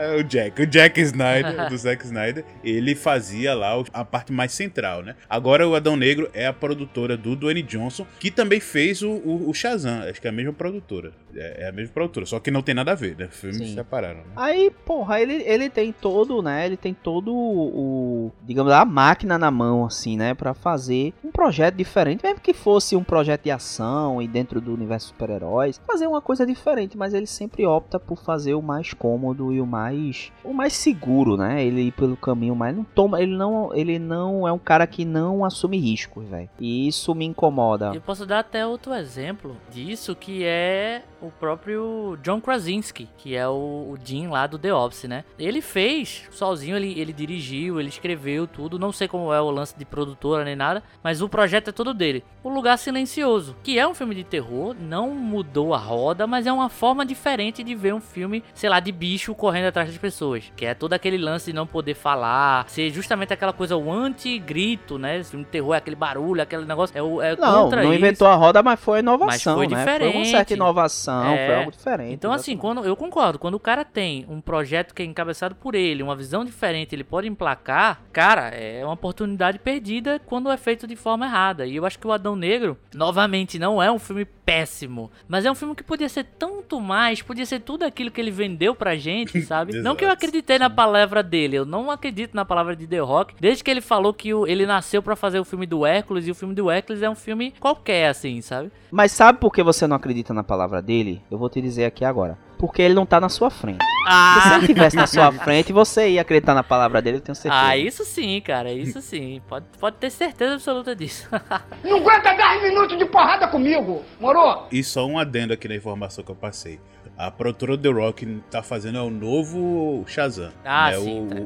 É, o Jack, o Jack Snyder, [LAUGHS] do Zack Snyder, ele fazia lá a parte mais central, né? Agora o Adão Negro é a produtora do Dwayne Johnson, que também fez o, o, o Shazam, acho que é a mesma produtora. É, é a mesma produtora, só que não tem nada a ver, né? Filmes Sim. separaram, né? Aí, porra, ele, ele tem todo, né? Ele tem todo o, digamos, a máquina na mão, assim, né? Pra fazer um projeto diferente, mesmo que fosse um projeto de ação e dentro do universo super-heróis, fazer uma coisa diferente, mas ele sempre opta por fazer o mais cômodo e o mais, o mais seguro, né? Ele ir pelo caminho mais, não toma, ele não, ele não é um cara que não assume riscos, velho. E isso me incomoda. Eu posso dar até outro exemplo disso, que é o próprio John Krasinski, que é o, o Jim lá do The Office, né? Ele fez sozinho, ele, ele dirigiu, ele escreveu tudo. Não sei como é o lance de produtora nem nada, mas o projeto é todo dele. O Lugar Silencioso, que é um filme de terror, não mudou a roda, mas é uma forma diferente de ver um filme, sei lá, de bicho correndo atrás das pessoas. Que é todo aquele lance de não poder falar, ser justamente aquela coisa, o anti-grito, né? Se um terror é aquele barulho, aquele negócio. É, o- é Não, não isso. inventou a roda, mas foi inovação, Mas foi né? Foi uma diferente. certa inovação, É. foi algo diferente. Então, assim, quando eu concordo, quando o cara tem um projeto que é encabeçado por ele, uma visão diferente, ele pode emplacar, cara, é uma oportunidade perdida quando é feito de forma errada. E eu acho que o Adão Negro, novamente, não é um filme péssimo, mas é um filme que podia ser tanto mais, podia ser tudo aquilo que ele vendeu pra gente, [LAUGHS] sabe? não que eu acreditei na palavra dele, eu não acredito na palavra de The Rock, desde que ele falou que o- ele nasceu pra fazer o filme do Hércules e o filme do Hércules é um filme qualquer, assim, sabe? Mas sabe por que você não acredita na palavra dele? Eu vou te dizer aqui agora. Porque ele não tá na sua frente. Porque se Ah! ele tivesse na sua [LAUGHS] frente, você ia acreditar na palavra dele, eu tenho certeza. Ah, isso sim, cara, isso sim. Pode, pode ter certeza absoluta disso. [LAUGHS] Não aguenta 10 minutos de porrada comigo, moro? E só um adendo aqui na informação que eu passei. A produtora do The Rock tá fazendo é o novo Shazam. Ah, né? sim, O, tá.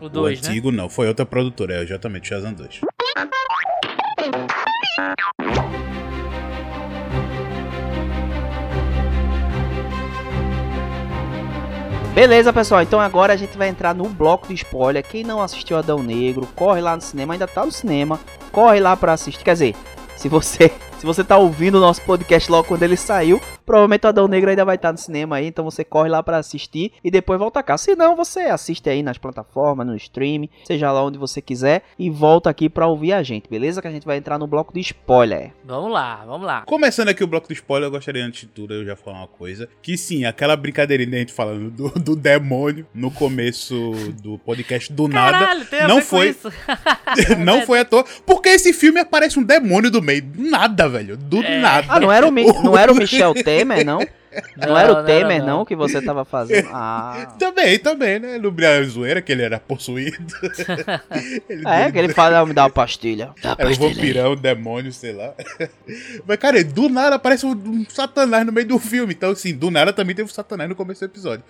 o, O dois, né? antigo não, foi outra produtora, é exatamente Shazam 2. Beleza, pessoal. Então agora a gente vai entrar no bloco de spoiler. Quem não assistiu Adão Negro, corre lá no cinema, ainda tá no cinema. Corre lá pra assistir. Quer dizer, se você se você tá ouvindo o nosso podcast logo quando ele saiu, provavelmente o Adão Negro ainda vai estar no cinema aí, então você corre lá pra assistir e depois volta cá. Se não, você assiste aí nas plataformas, no stream, seja lá onde você quiser e volta aqui pra ouvir a gente, beleza? Que a gente vai entrar no bloco de spoiler. vamos lá, vamos lá. Começando aqui o bloco do spoiler, eu gostaria antes de tudo eu já falar uma coisa. Que sim, aquela brincadeirinha da gente falando do, do demônio no começo do podcast do nada. Caralho, tem a não ver com foi- isso. [LAUGHS] [LAUGHS] não foi à toa. Porque esse filme aparece um demônio do meio. Do nada, velho. Do É. nada. Ah, não era o, Mi- [LAUGHS] não era o Michel Temer, não? Não, Não, era não o era Temer, não. não, que você tava fazendo? [LAUGHS] Ah. Também, também, né? No Zoeira, que ele era possuído. [LAUGHS] ele, É, que ele fala, me dá uma pastilha. Dá Era um pastilha vampirão, um demônio, sei lá. [LAUGHS] Mas, cara, do nada aparece um, um satanás no meio do filme. Então, assim, do nada também teve um satanás no começo do episódio.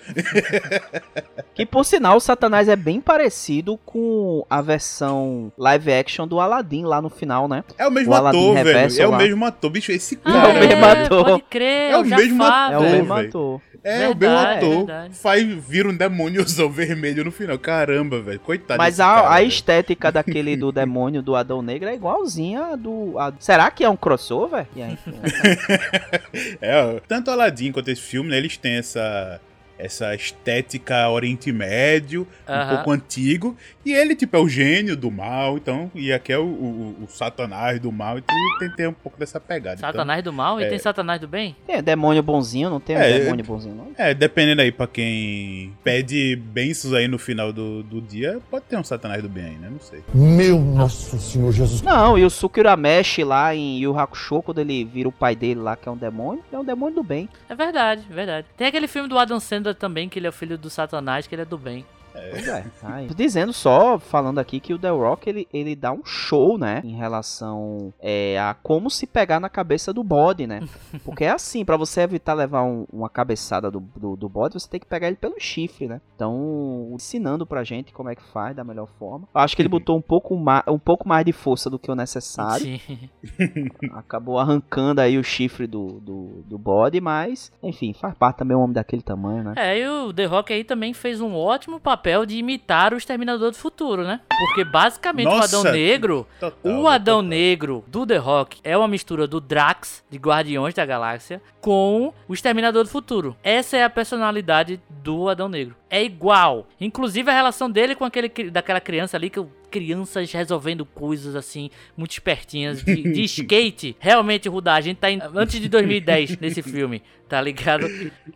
Que por sinal, o Satanás é bem parecido com a versão live action do Aladdin lá no final, né? É o mesmo O Aladdin ator, velho. Reverso É o lá. mesmo ator. Bicho, esse Ah, cara. o mesmo ator. Pode crer, É o mesmo Jafar, É o mesmo ator. É, o mesmo ator. verdade. Faz, vira um demôniozão [LAUGHS] vermelho no final. Caramba, velho. Coitado Mas a, cara, a estética daquele do [LAUGHS] demônio do Adão Negro é igualzinha a do. a- Será que é um crossover? E aí, [LAUGHS] É, ó, tanto Aladdin quanto esse filme, né, eles têm essa essa estética Oriente Médio, um Aham. pouco antigo, e ele, tipo, é o gênio do mal, então, e aqui é o, o, o satanás do mal, então tem, tem um pouco dessa pegada. então, Satanás do mal e é. tem Satanás do bem? tem demônio bonzinho, não tem um É, demônio bonzinho, não? é, dependendo aí pra quem pede bênçãos aí no final do, do dia, pode ter um satanás do bem aí, né, não sei. Meu nosso Senhor Jesus. Não, e o Sukirameshi lá em Yu Hakusho, quando ele vira o pai dele lá, que é um demônio, é um demônio do bem. É verdade, verdade. Tem aquele filme do Adam Sandler também, que ele é o filho do Satanás, que ele é do bem. Pois é. Tô dizendo só, falando aqui, que o The Rock, ele, ele dá um show, né? Em relação é, a como se pegar na cabeça do bode, né? [LAUGHS] Porque é assim, pra você evitar levar um- uma cabeçada do, do, do bode, você tem que pegar ele pelo chifre, né? Então, ensinando pra gente como é que faz da melhor forma. Eu acho que ele botou um pouco, ma um pouco mais de força do que o necessário. Sim. [LAUGHS] Acabou arrancando aí o chifre do, do, do bode, mas, enfim, faz parte também um homem daquele tamanho, né? É, e o The Rock aí também fez um ótimo papel de imitar o Exterminador do Futuro, né? Porque basicamente Nossa, o Adão Negro, Total, o Adão total. Negro do The Rock é uma mistura do Drax, de Guardiões da Galáxia, com o Exterminador do Futuro. Essa é a personalidade do Adão Negro. É igual. Inclusive a relação dele com aquele daquela criança ali que eu crianças resolvendo coisas assim, muito espertinhas, de, de [LAUGHS] skate. Realmente, Rudá, a gente tá em- antes de 2010 [LAUGHS] nesse filme, tá ligado?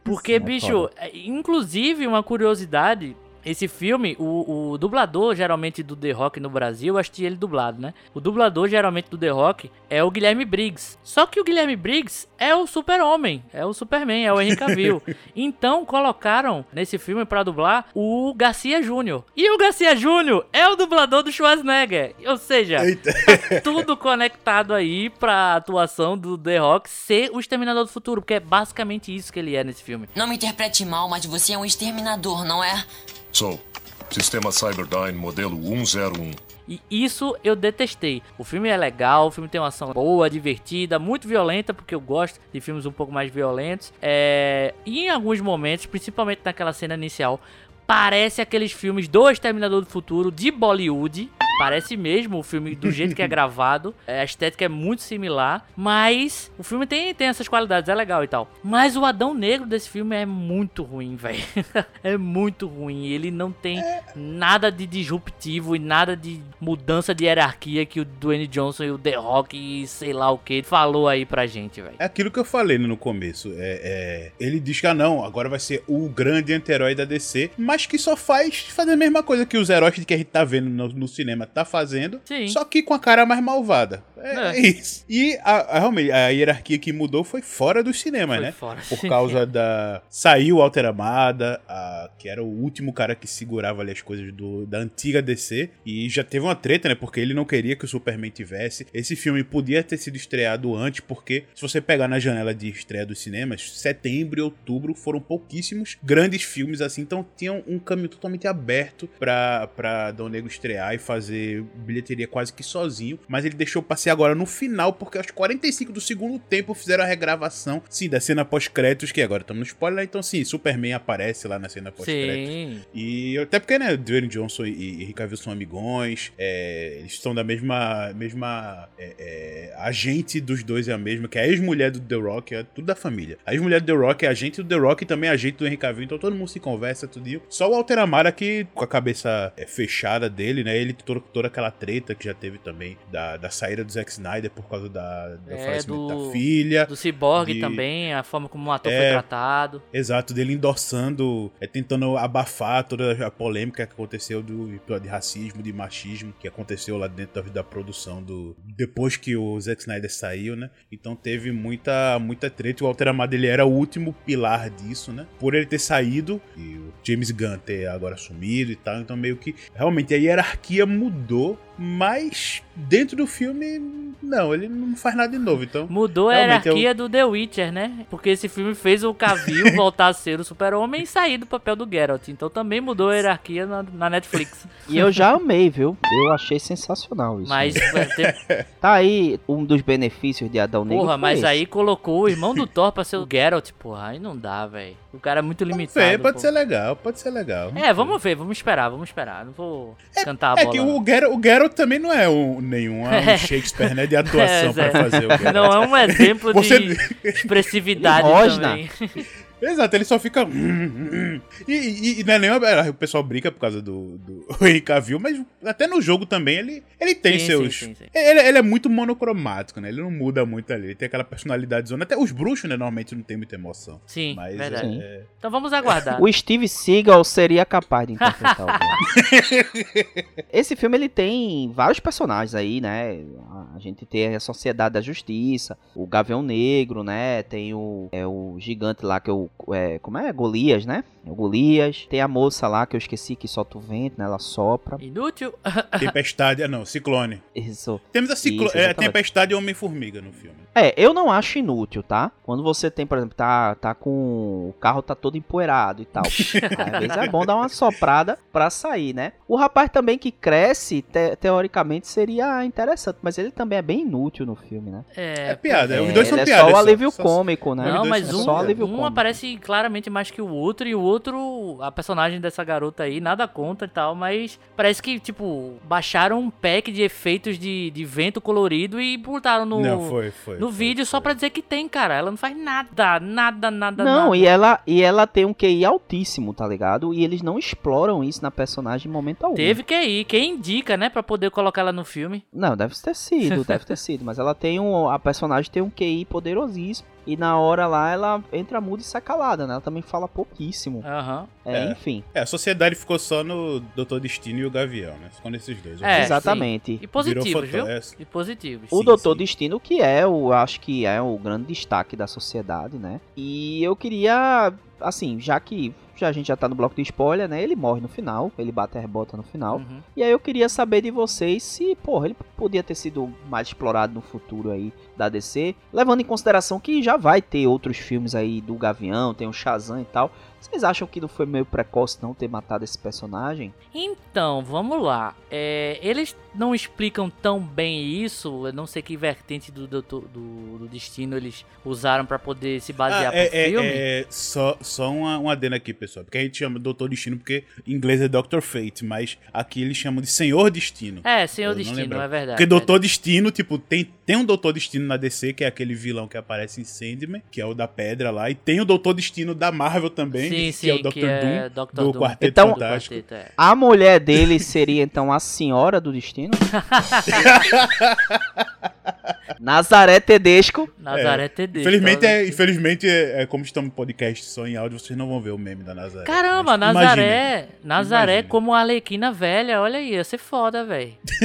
Porque, Sim, é bicho, é, inclusive uma curiosidade. Esse filme, o, o dublador geralmente do The Rock no Brasil, eu assisti ele dublado, né? O dublador geralmente do The Rock é o Guilherme Briggs. Só que o Guilherme Briggs é o Super-Homem, é o Superman, é o Henry Cavill. [LAUGHS] então colocaram nesse filme pra dublar o Garcia Júnior. E o Garcia Júnior é o dublador do Schwarzenegger. Ou seja, tá tudo [LAUGHS] conectado aí pra atuação do The Rock ser o Exterminador do Futuro, porque é basicamente isso que ele é nesse filme. Não me interprete mal, mas você é um exterminador, não é? Sou. Sistema Cyberdyne modelo 101. E isso eu detestei. O filme é legal, o filme tem uma ação boa, divertida, muito violenta, porque eu gosto de filmes um pouco mais violentos. É... E em alguns momentos, principalmente naquela cena inicial, parece aqueles filmes do Exterminador do Futuro de Bollywood. Parece mesmo o filme do jeito que é [LAUGHS] gravado. É, A estética é muito similar. Mas o filme tem, tem essas qualidades, é legal e tal. Mas o Adão Negro desse filme é muito ruim, [LAUGHS] velho. é muito ruim. Ele não tem nada de disruptivo e nada de mudança de hierarquia que o Dwayne Johnson e o The Rock e sei lá o que falou aí pra gente, velho. É aquilo que eu falei no começo. É, é, ele diz que, ah, não, agora vai ser o grande anti-herói da DC, mas que só faz fazer a mesma coisa que os heróis que a gente tá vendo no, no cinema tá fazendo, Sim. só que com a cara mais malvada. É, É. é isso. E a, a- realmente, a hierarquia que mudou foi fora dos cinemas, Foi né? fora. Por causa da. Saiu o Alter Amada, a- que era o último cara que segurava ali as coisas do, da antiga DC. E já teve uma treta, né? Porque ele não queria que o Superman tivesse. Esse filme podia ter sido estreado antes, porque se você pegar na janela de estreia dos cinemas, setembro e outubro foram pouquíssimos grandes filmes assim. Então tinham um caminho totalmente aberto pra, pra Dom Negro estrear e fazer bilheteria quase que sozinho. Mas ele deixou passar agora no final, porque aos 45 do segundo tempo fizeram a regravação, sim, da cena pós-créditos, que agora estamos no spoiler, então sim, Superman aparece lá na cena pós-créditos. E até porque, né, Dwayne Johnson e Henry Cavill são amigões, é, eles são da mesma, mesma é, é, agente dos dois é a mesma, que é a ex-mulher do The Rock, é tudo da família. A ex-mulher do The Rock é agente do The Rock e também é agente do Henry Cavill, então todo mundo se conversa, tudo. Só o Walter Amara que, com a cabeça é, fechada dele, né, ele toda, toda aquela treta que já teve também da, da saída do Zack Snyder por causa da, do É, falecimento do- da filha. Do Cyborg de- também, a forma como o ator É. foi tratado. Exato, dele endossando, é, tentando abafar toda a polêmica que aconteceu do de racismo, de machismo, que aconteceu lá dentro da, da produção do. Depois que o Zack Snyder saiu, né? Então teve muita, muita treta. O Walter Amado ele era o último pilar disso, né? Por ele ter saído e o James Gunn ter agora assumido e tal. Então meio que realmente a hierarquia mudou, mudou mas dentro do filme, não, ele não faz nada de novo. Então. Mudou a Realmente, hierarquia do The Witcher, né? Porque esse filme fez o Cavill [LAUGHS] voltar a ser o super-homem e sair do papel do Geralt. Então também mudou a hierarquia na, na Netflix. E eu já amei, viu? Eu achei sensacional isso. Mas, é, tem- [LAUGHS] Tá aí um dos benefícios de Adão Negro. porra, foi mas esse. aí colocou o irmão do Thor pra ser o Geralt. Porra, aí não dá, velho. O cara é muito limitado. pode pô. ser legal, pode ser legal. É, vamos ver, vamos esperar, vamos esperar. Não vou cantar a É bola. que não. o Geralt, o Geralt também não é um, nenhum um [LAUGHS] Shakespeare né, de atuação [LAUGHS] É, pra Zé. fazer o Geralt. Não é um exemplo Você- de expressividade Rosna. também. [LAUGHS] Exato, ele só fica. E, e, e não é nem. O pessoal brinca por causa do, do [LAUGHS] Henry Cavill, mas até no jogo também ele, ele tem Sim, seus. sim, sim, sim. Ele, ele é muito monocromático, né? Ele não muda muito ali. Ele tem aquela personalidade zona. Até os bruxos, né, normalmente não tem muita emoção. Sim, Mas verdade. é- Então vamos aguardar. [LAUGHS] O Steve Seagal seria capaz de interpretar o. [LAUGHS] Esse filme ele tem vários personagens aí, né? A gente tem a Sociedade da Justiça, o Gavião Negro, né? Tem o, é, o gigante lá que é o. É, como é? Golias, né? O Golias. Tem a moça lá que eu esqueci que solta o vento, né? Ela sopra. Inútil. [LAUGHS] Tempestade. Ah, não, Ciclone. Isso. Temos a Ciclo... Isso, é, exatamente. Tempestade e Homem-Formiga no filme. É, eu não acho inútil, tá? Quando você tem, por exemplo, tá, tá com. O carro tá todo empoeirado e tal. [LAUGHS] Às vezes é bom dar uma soprada pra sair, né? O rapaz também que cresce, te- teoricamente, seria interessante, mas ele também é bem inútil no filme, né? É, É piada, É, os dois são é piadas. só o alívio só- cômico, né? Não, mas um, só alívio um cômico. Claramente mais que o outro, e o outro, a personagem dessa garota aí, nada conta e tal, mas parece que, tipo, baixaram um pack de efeitos de, de vento colorido e botaram no, Não, foi, foi. no foi, vídeo só foi. pra dizer que tem, cara. Ela não faz nada, nada, nada, Não, nada. e ela, e ela tem um QI altíssimo, tá ligado? E eles não exploram isso na personagem em momento algum. Teve que ir, quem indica, né, pra poder colocar ela no filme. Não, deve ter sido, [LAUGHS] deve ter sido. Mas ela tem um. A personagem tem um QI poderosíssimo. E na hora lá ela entra muda e sai calada, né? Ela também fala pouquíssimo. Aham. É, É. Enfim. É, a sociedade ficou só no Doutor Destino e o Gavião, né? Ficou nesses dois. É, Exatamente. sim. E positivos, viu? é. E positivos. O Sim, Doutor sim. Destino, que é o, acho que é o grande destaque da sociedade, né? E eu queria, assim, já que já a gente já tá no bloco de spoiler, né? Ele morre no final, ele bate a rebota no final. Uhum. E aí eu queria saber de vocês se, porra, ele podia ter sido mais explorado no futuro aí da DC, levando em consideração que já vai ter outros filmes aí do Gavião, tem o Shazam e tal. Vocês acham que não foi meio precoce não ter matado esse personagem? Então, vamos lá. É, eles não explicam tão bem isso. Eu não sei que vertente do, doutor- do, do destino eles usaram pra poder se basear Ah, é, pro é, filme. é, só, só uma, uma adena aqui, pessoal. Porque a gente chama Doutor Destino porque em inglês é Doctor Fate, mas aqui eles chamam de Senhor Destino. É, Senhor Eu Destino, é verdade. Porque Doutor Destino, tipo, tem, tem um Doutor Destino na DC, que é aquele vilão que aparece em Sandman, que é o da pedra lá, e tem o Doutor Destino da Marvel também, Sim, que sim, é o Dr. é Doom, Dr. do Doom. Quarteto Então- Fantástico. Quarteto, é. A mulher dele seria então a Senhora do Destino? [LAUGHS] [LAUGHS] Nazaré Tedesco. Nazaré É. Tedesco. Infelizmente, é, infelizmente é, é como estamos no podcast só em áudio, vocês não vão ver o meme da Nazaré. Caramba, Mas Nazaré. Nazaré Imaginem. como a Arlequina velha. Olha aí, ia ser foda, velho. [LAUGHS]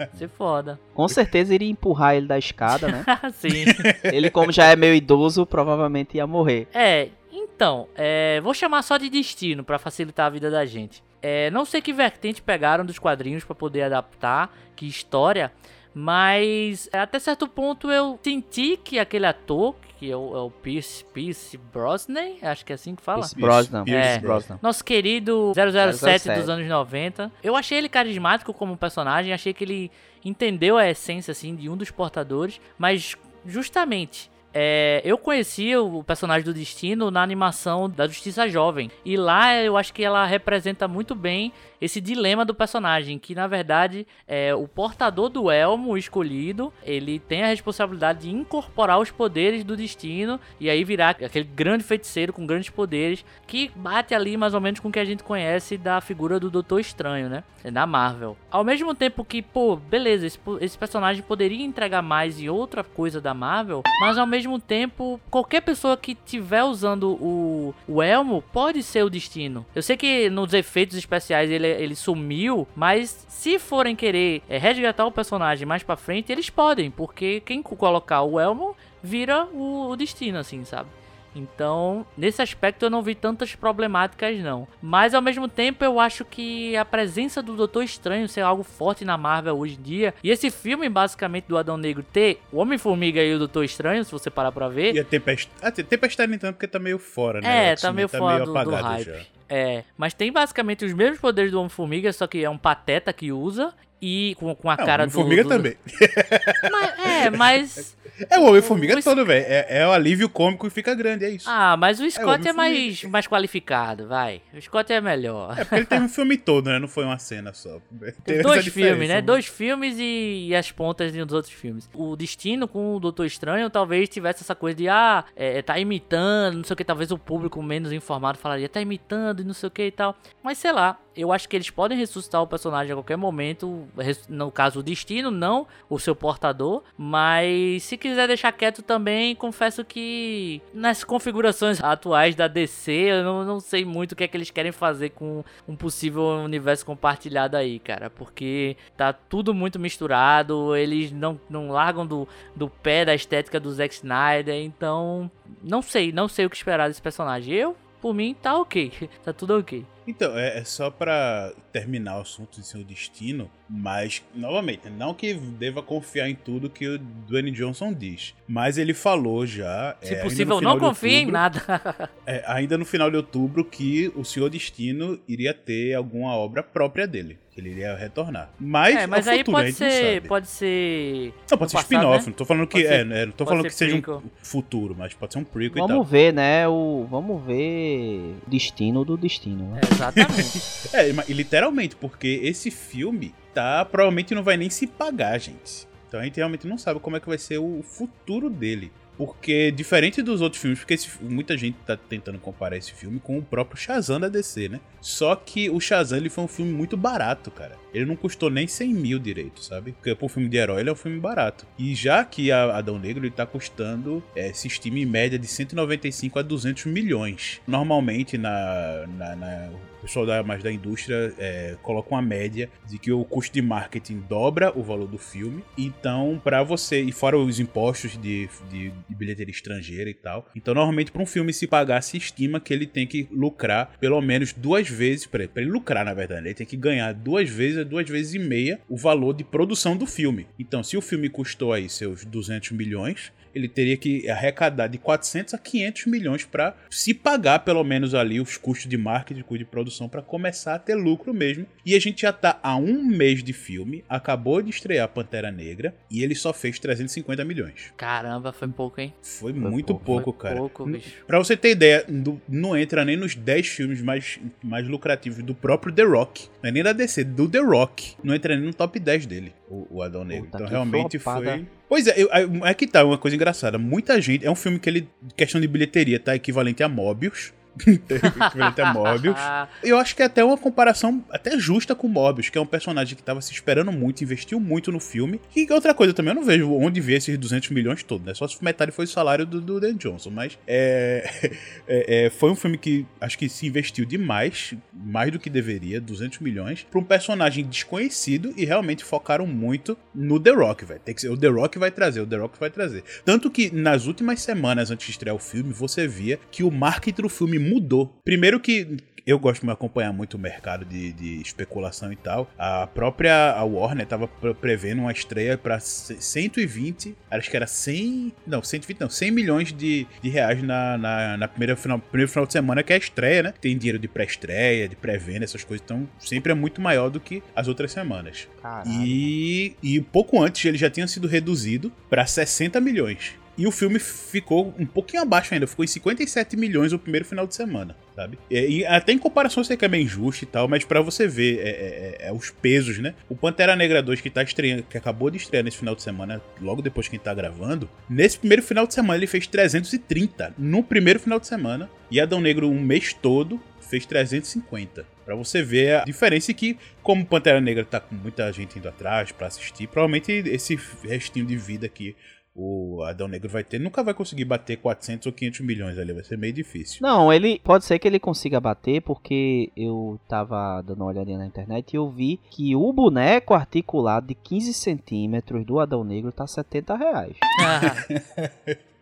Ia ser foda. Com certeza iria empurrar ele da escada, né? [LAUGHS] Sim. Ele, como já é meio idoso, provavelmente ia morrer. É, então, é, vou chamar só de destino pra facilitar a vida da gente. É, não sei que vertente pegaram dos quadrinhos pra poder adaptar, que história, mas até certo ponto eu senti que aquele ator, que é o, é o Pierce, Pierce Brosnan, acho que é assim que fala. Esse Brosnan. Pierce É. Brosnan. Nosso querido 007, 007. dos anos 90. Eu achei ele carismático como personagem, achei que ele entendeu a essência assim de um dos portadores, mas justamente é, eu conheci o personagem do Destino na animação da Justiça Jovem. E lá eu acho que ela representa muito bem esse dilema do personagem, que na verdade é o portador do elmo escolhido, ele tem a responsabilidade de incorporar os poderes do destino e aí virar aquele grande feiticeiro com grandes poderes que bate ali mais ou menos com o que a gente conhece da figura do Doutor Estranho, né? Da Marvel. Ao mesmo tempo que, pô, beleza, esse, esse personagem poderia entregar mais em outra coisa da Marvel, mas ao mesmo tempo, qualquer pessoa que tiver usando o, o elmo pode ser o destino. Eu sei que nos efeitos especiais ele, ele sumiu, mas se forem querer é, resgatar o personagem mais pra frente, eles podem, porque quem colocar o elmo vira o, o destino, assim, sabe? Então, nesse aspecto eu não vi tantas problemáticas não. Mas ao mesmo tempo eu acho que a presença do Doutor Estranho ser algo forte na Marvel hoje em dia, e esse filme basicamente do Adão Negro ter o Homem-Formiga e o Doutor Estranho, se você parar pra ver, E a Tempestade. Ah, Tempestade tanto porque tá meio fora, né? é, tá meio fora do, do apagado hype. já. É, mas tem basicamente os mesmos poderes do Homem-Formiga, só que é um pateta que usa e com, com a Não, cara do... Formiga do- também. [LAUGHS] Mas- é, mas... [LAUGHS] É o Homem-Formiga O- todo, velho. É, é o alívio cômico e fica grande, é isso. Ah, mas o Scott é, Homem-Formiga. mais, mais qualificado, vai. O Scott é melhor. É porque ele teve um filme todo, né? Não foi uma cena só. Teve Tem essa dois filmes, né? Dois filmes e, e as pontas dos outros filmes. O Destino com o Doutor Estranho talvez tivesse essa coisa de, ah, é, tá imitando, não sei o que. Talvez o público menos informado falaria, tá imitando e não sei o que e tal. Mas sei lá, eu acho que eles podem ressuscitar o personagem a qualquer momento. No caso, o Destino, não o seu portador. Mas se quiser deixar quieto também, confesso que nas configurações [LAUGHS] atuais da DC, eu não, não sei muito o que é que eles querem fazer com um possível universo compartilhado aí, cara. Porque tá tudo muito misturado, eles não, não largam do, do pé da estética do Zack Snyder, então não sei, não sei o que esperar desse personagem. Eu, por mim, tá ok, [LAUGHS] tá tudo ok. Então, é, é só pra terminar o assunto de seu destino, mas, novamente, não que deva confiar em tudo que o Dwayne Johnson diz. Mas ele falou já. Se é, possível, não confie em nada. [LAUGHS] é, ainda no final de outubro, que o Senhor Destino iria ter alguma obra própria dele. Que ele iria retornar. Mas, é, mas é o aí futuro, a pode gente não ser, sabe. pode ser. Não, pode ser passado, spin-off. né? Não tô falando que. Pode ser- é, né, não tô falando ser que seja prequel. um futuro, mas pode ser um prequel e tal. Vamos ver, né? O, vamos ver destino do destino. Né? É, exatamente. [LAUGHS] É, mas- literalmente, porque esse filme tá. Provavelmente não vai nem se pagar, gente. Então a gente realmente não sabe como é que vai ser o futuro dele. Porque, diferente dos outros filmes, porque esse- muita gente tá tentando comparar esse filme com o próprio Shazam da DC, né? Só que o Shazam ele foi um filme muito barato, cara. Ele não custou nem 100 mil direito, sabe? Porque pro filme de herói ele é um filme barato. E já que a Adão Negro ele tá custando, é, se estima em média de 195 a 200 milhões. Normalmente, na, na, na- o pessoal da, mais da indústria é, coloca uma média de que o custo de marketing dobra o valor do filme. Então, pra você, e fora os impostos de, de, de bilheteria estrangeira e tal. Então, normalmente, pra um filme se pagar, se estima que ele tem que lucrar pelo menos duas vezes. Pra ele lucrar, na verdade, ele tem que ganhar duas vezes duas vezes e meia o valor de produção do filme. Então, se o filme custou aí seus 200 milhões, ele teria que arrecadar de 400 a 500 milhões para se pagar pelo menos ali os custos de marketing, custo de produção para começar a ter lucro mesmo. E a gente já tá há um mês de filme, acabou de estrear Pantera Negra e ele só fez 350 milhões. Caramba, foi pouco, hein? Foi, muito pouco, pouco, foi cara. pouco, bicho. Pra você ter ideia, não, não entra nem nos 10 filmes mais, mais lucrativos do próprio The Rock. Não é nem da DC, do The Rock. Não entra nem no top 10 dele, o, o Adão Negro. Puta, então realmente flopada. foi. Pois é, eu- é é que tá, uma coisa engraçada. Muita gente. É um filme que ele, questão de bilheteria, tá equivalente a Mobius. Equivalente a Mobius. Eu acho que é até uma comparação até justa com Morbius, que é um personagem que tava se esperando muito, investiu muito no filme. E outra coisa também, eu não vejo onde ver esses 200 milhões todos, né? Só se metade foi o salário do, do Dan Johnson. Mas é, [LAUGHS] é- é, foi um filme que acho que se investiu demais, mais do que deveria, 200 milhões, pra um personagem desconhecido e realmente focaram muito no The Rock, velho. Tem que ser o The Rock vai trazer, o The Rock vai trazer. Tanto que nas últimas semanas antes de estrear o filme, você via que o marketing do filme mudou. Primeiro que eu gosto de me acompanhar muito o mercado de, de especulação e tal. A própria a Warner tava pre- prevendo uma estreia pra c- 120, acho que era 100, não, 120 não, 100 milhões de, de reais na, na, na primeira final, primeiro final de semana, que é a estreia, né? Tem dinheiro de pré-estreia, de pré-venda, essas coisas, então sempre é muito maior do que as outras semanas. E, e pouco antes ele já tinha sido reduzido para 60 milhões. E o filme ficou um pouquinho abaixo ainda, ficou em 57 milhões o primeiro final de semana, sabe? E, e até em comparação eu sei que é bem justo e tal, mas pra você ver é, é- é- é os pesos, né? O Pantera Negra 2 que tá estreando, que acabou de estrear nesse final de semana, logo depois que a gente tá gravando, nesse primeiro final de semana ele fez 330 no primeiro final de semana, e Adão Negro um mês todo fez 350. Pra você ver a diferença que, como Pantera Negra tá com muita gente indo atrás pra assistir, provavelmente esse restinho de vida que o Adão Negro vai ter nunca vai conseguir bater 400 ou 500 milhões ali, vai ser meio difícil. Não, ele pode ser que ele consiga bater, porque eu tava dando uma olhadinha na internet e eu vi que o boneco articulado de 15 centímetros do Adão Negro tá 70 reais. Deus. [LAUGHS]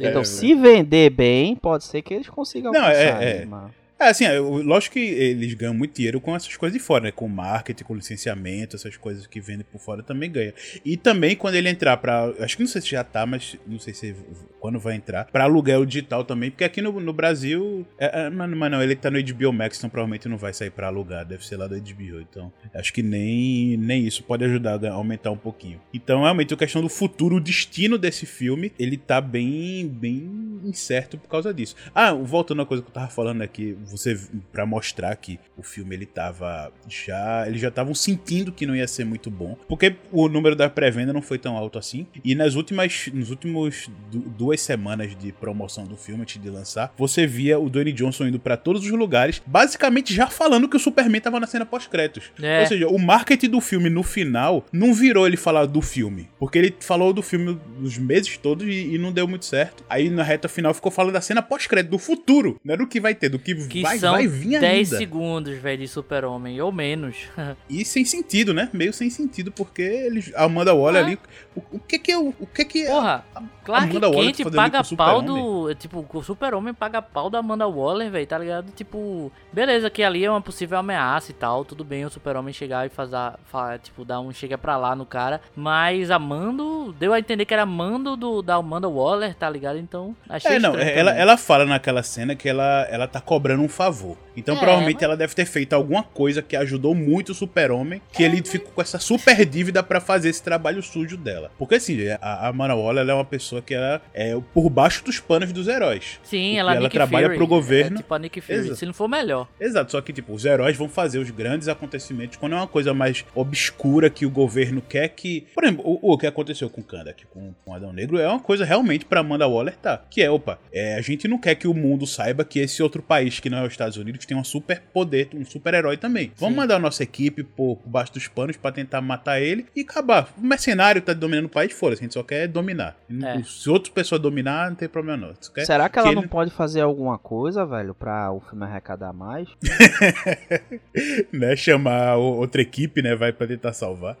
Então, se vender bem, pode ser que eles consigam Não, é- alcançar. é. né, mas- É, assim, é, lógico que eles ganham muito dinheiro com essas coisas de fora, né? Com marketing, com licenciamento, essas coisas que vendem por fora também ganha. E também quando ele entrar pra. Acho que não sei se já tá, mas não sei se quando vai entrar. Pra aluguel digital também, porque aqui no, no Brasil. É, é, mas, mas não, ele tá no HBO Max, então provavelmente não vai sair pra alugar, deve ser lá do HBO. Então, acho que nem, nem isso pode ajudar a aumentar um pouquinho. Então, realmente, a questão do futuro, o destino desse filme, ele tá bem, bem incerto por causa disso. Ah, voltando à coisa que eu tava falando aqui, você para mostrar que o filme ele tava já, eles já estavam sentindo que não ia ser muito bom, porque o número da pré-venda não foi tão alto assim. E nas últimas, nos últimos du- duas semanas de promoção do filme antes de lançar, você via o Dwayne Johnson indo pra todos os lugares, basicamente já falando que o Superman tava na cena pós-créditos. É. Ou seja, o marketing do filme no final não virou ele falar do filme, porque ele falou do filme os meses todos e, e não deu muito certo. Aí na reta final ficou falando da cena pós-crédito, do futuro, não do que vai ter, do que, Que vai, são vai vir 10 ainda. segundos, velho, de super-homem, ou menos. [LAUGHS] E sem sentido, né? Meio sem sentido, porque eles. A Amanda Waller Ah. ali. O, o que que é o. Que que é. Porra, Clark Amanda Kent paga pau do. Tipo, o Super-Homem paga pau da Amanda Waller, velho, tá ligado? Tipo, beleza, que ali é uma possível ameaça e tal. Tudo bem o Super-Homem chegar e fazer. fa- tipo, dar um chega pra lá no cara. Mas a Mando. Deu a entender que era Mando do, da Amanda Waller, tá ligado? Então, Achei É, não, estranho ela, também. ela fala naquela cena que ela, ela tá cobrando um favor. Então, É, provavelmente, mas- ela deve ter feito alguma coisa que ajudou muito o super-homem, que ele ficou com essa super dívida pra fazer esse trabalho sujo dela. Porque, assim, a, a Amanda Waller ela é uma pessoa que ela é por baixo dos panos dos heróis. Sim, ela, é ela Nick trabalha Fury, pro governo. É tipo a Nick Fury, Exato. se não for melhor. Exato, só que, tipo, os heróis vão fazer os grandes acontecimentos quando é uma coisa mais obscura que o governo quer que. Por exemplo, o, o que aconteceu com o Kanda aqui, com, com o Adão Negro, é uma coisa realmente pra Amanda Waller tá. Que é, opa, é, a gente não quer que o mundo saiba que esse outro país, que não é os Estados Unidos, tem um super poder, um super herói também. Vamos Sim. mandar a nossa equipe por, por baixo dos panos pra tentar matar ele e acabar. O mercenário tá dominando o país, foda-se, a gente só quer dominar. É. Se outra pessoa dominar, não tem problema não. Quer Será que ela ele- não pode fazer alguma coisa, velho, pra o filme arrecadar mais? [LAUGHS] né, chamar o- outra equipe, né, vai pra tentar salvar.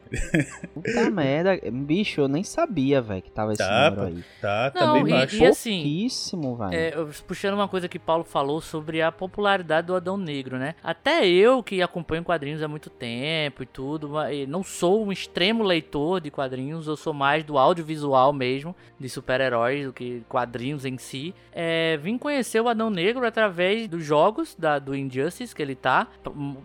Puta [LAUGHS] merda. Bicho, eu nem sabia, velho, que tava esse Tá, número aí. Tá, tá Não, bem e- baixo. e assim, Pouquíssimo, velho. É, puxando uma coisa que Paulo falou sobre a popularidade do Adão Negro, né? Até eu que acompanho quadrinhos há muito tempo e tudo, não sou um extremo leitor de quadrinhos, eu sou mais do audiovisual mesmo, de super-heróis do que quadrinhos em si. É, vim conhecer o Adão Negro através dos jogos da, do Injustice que ele tá,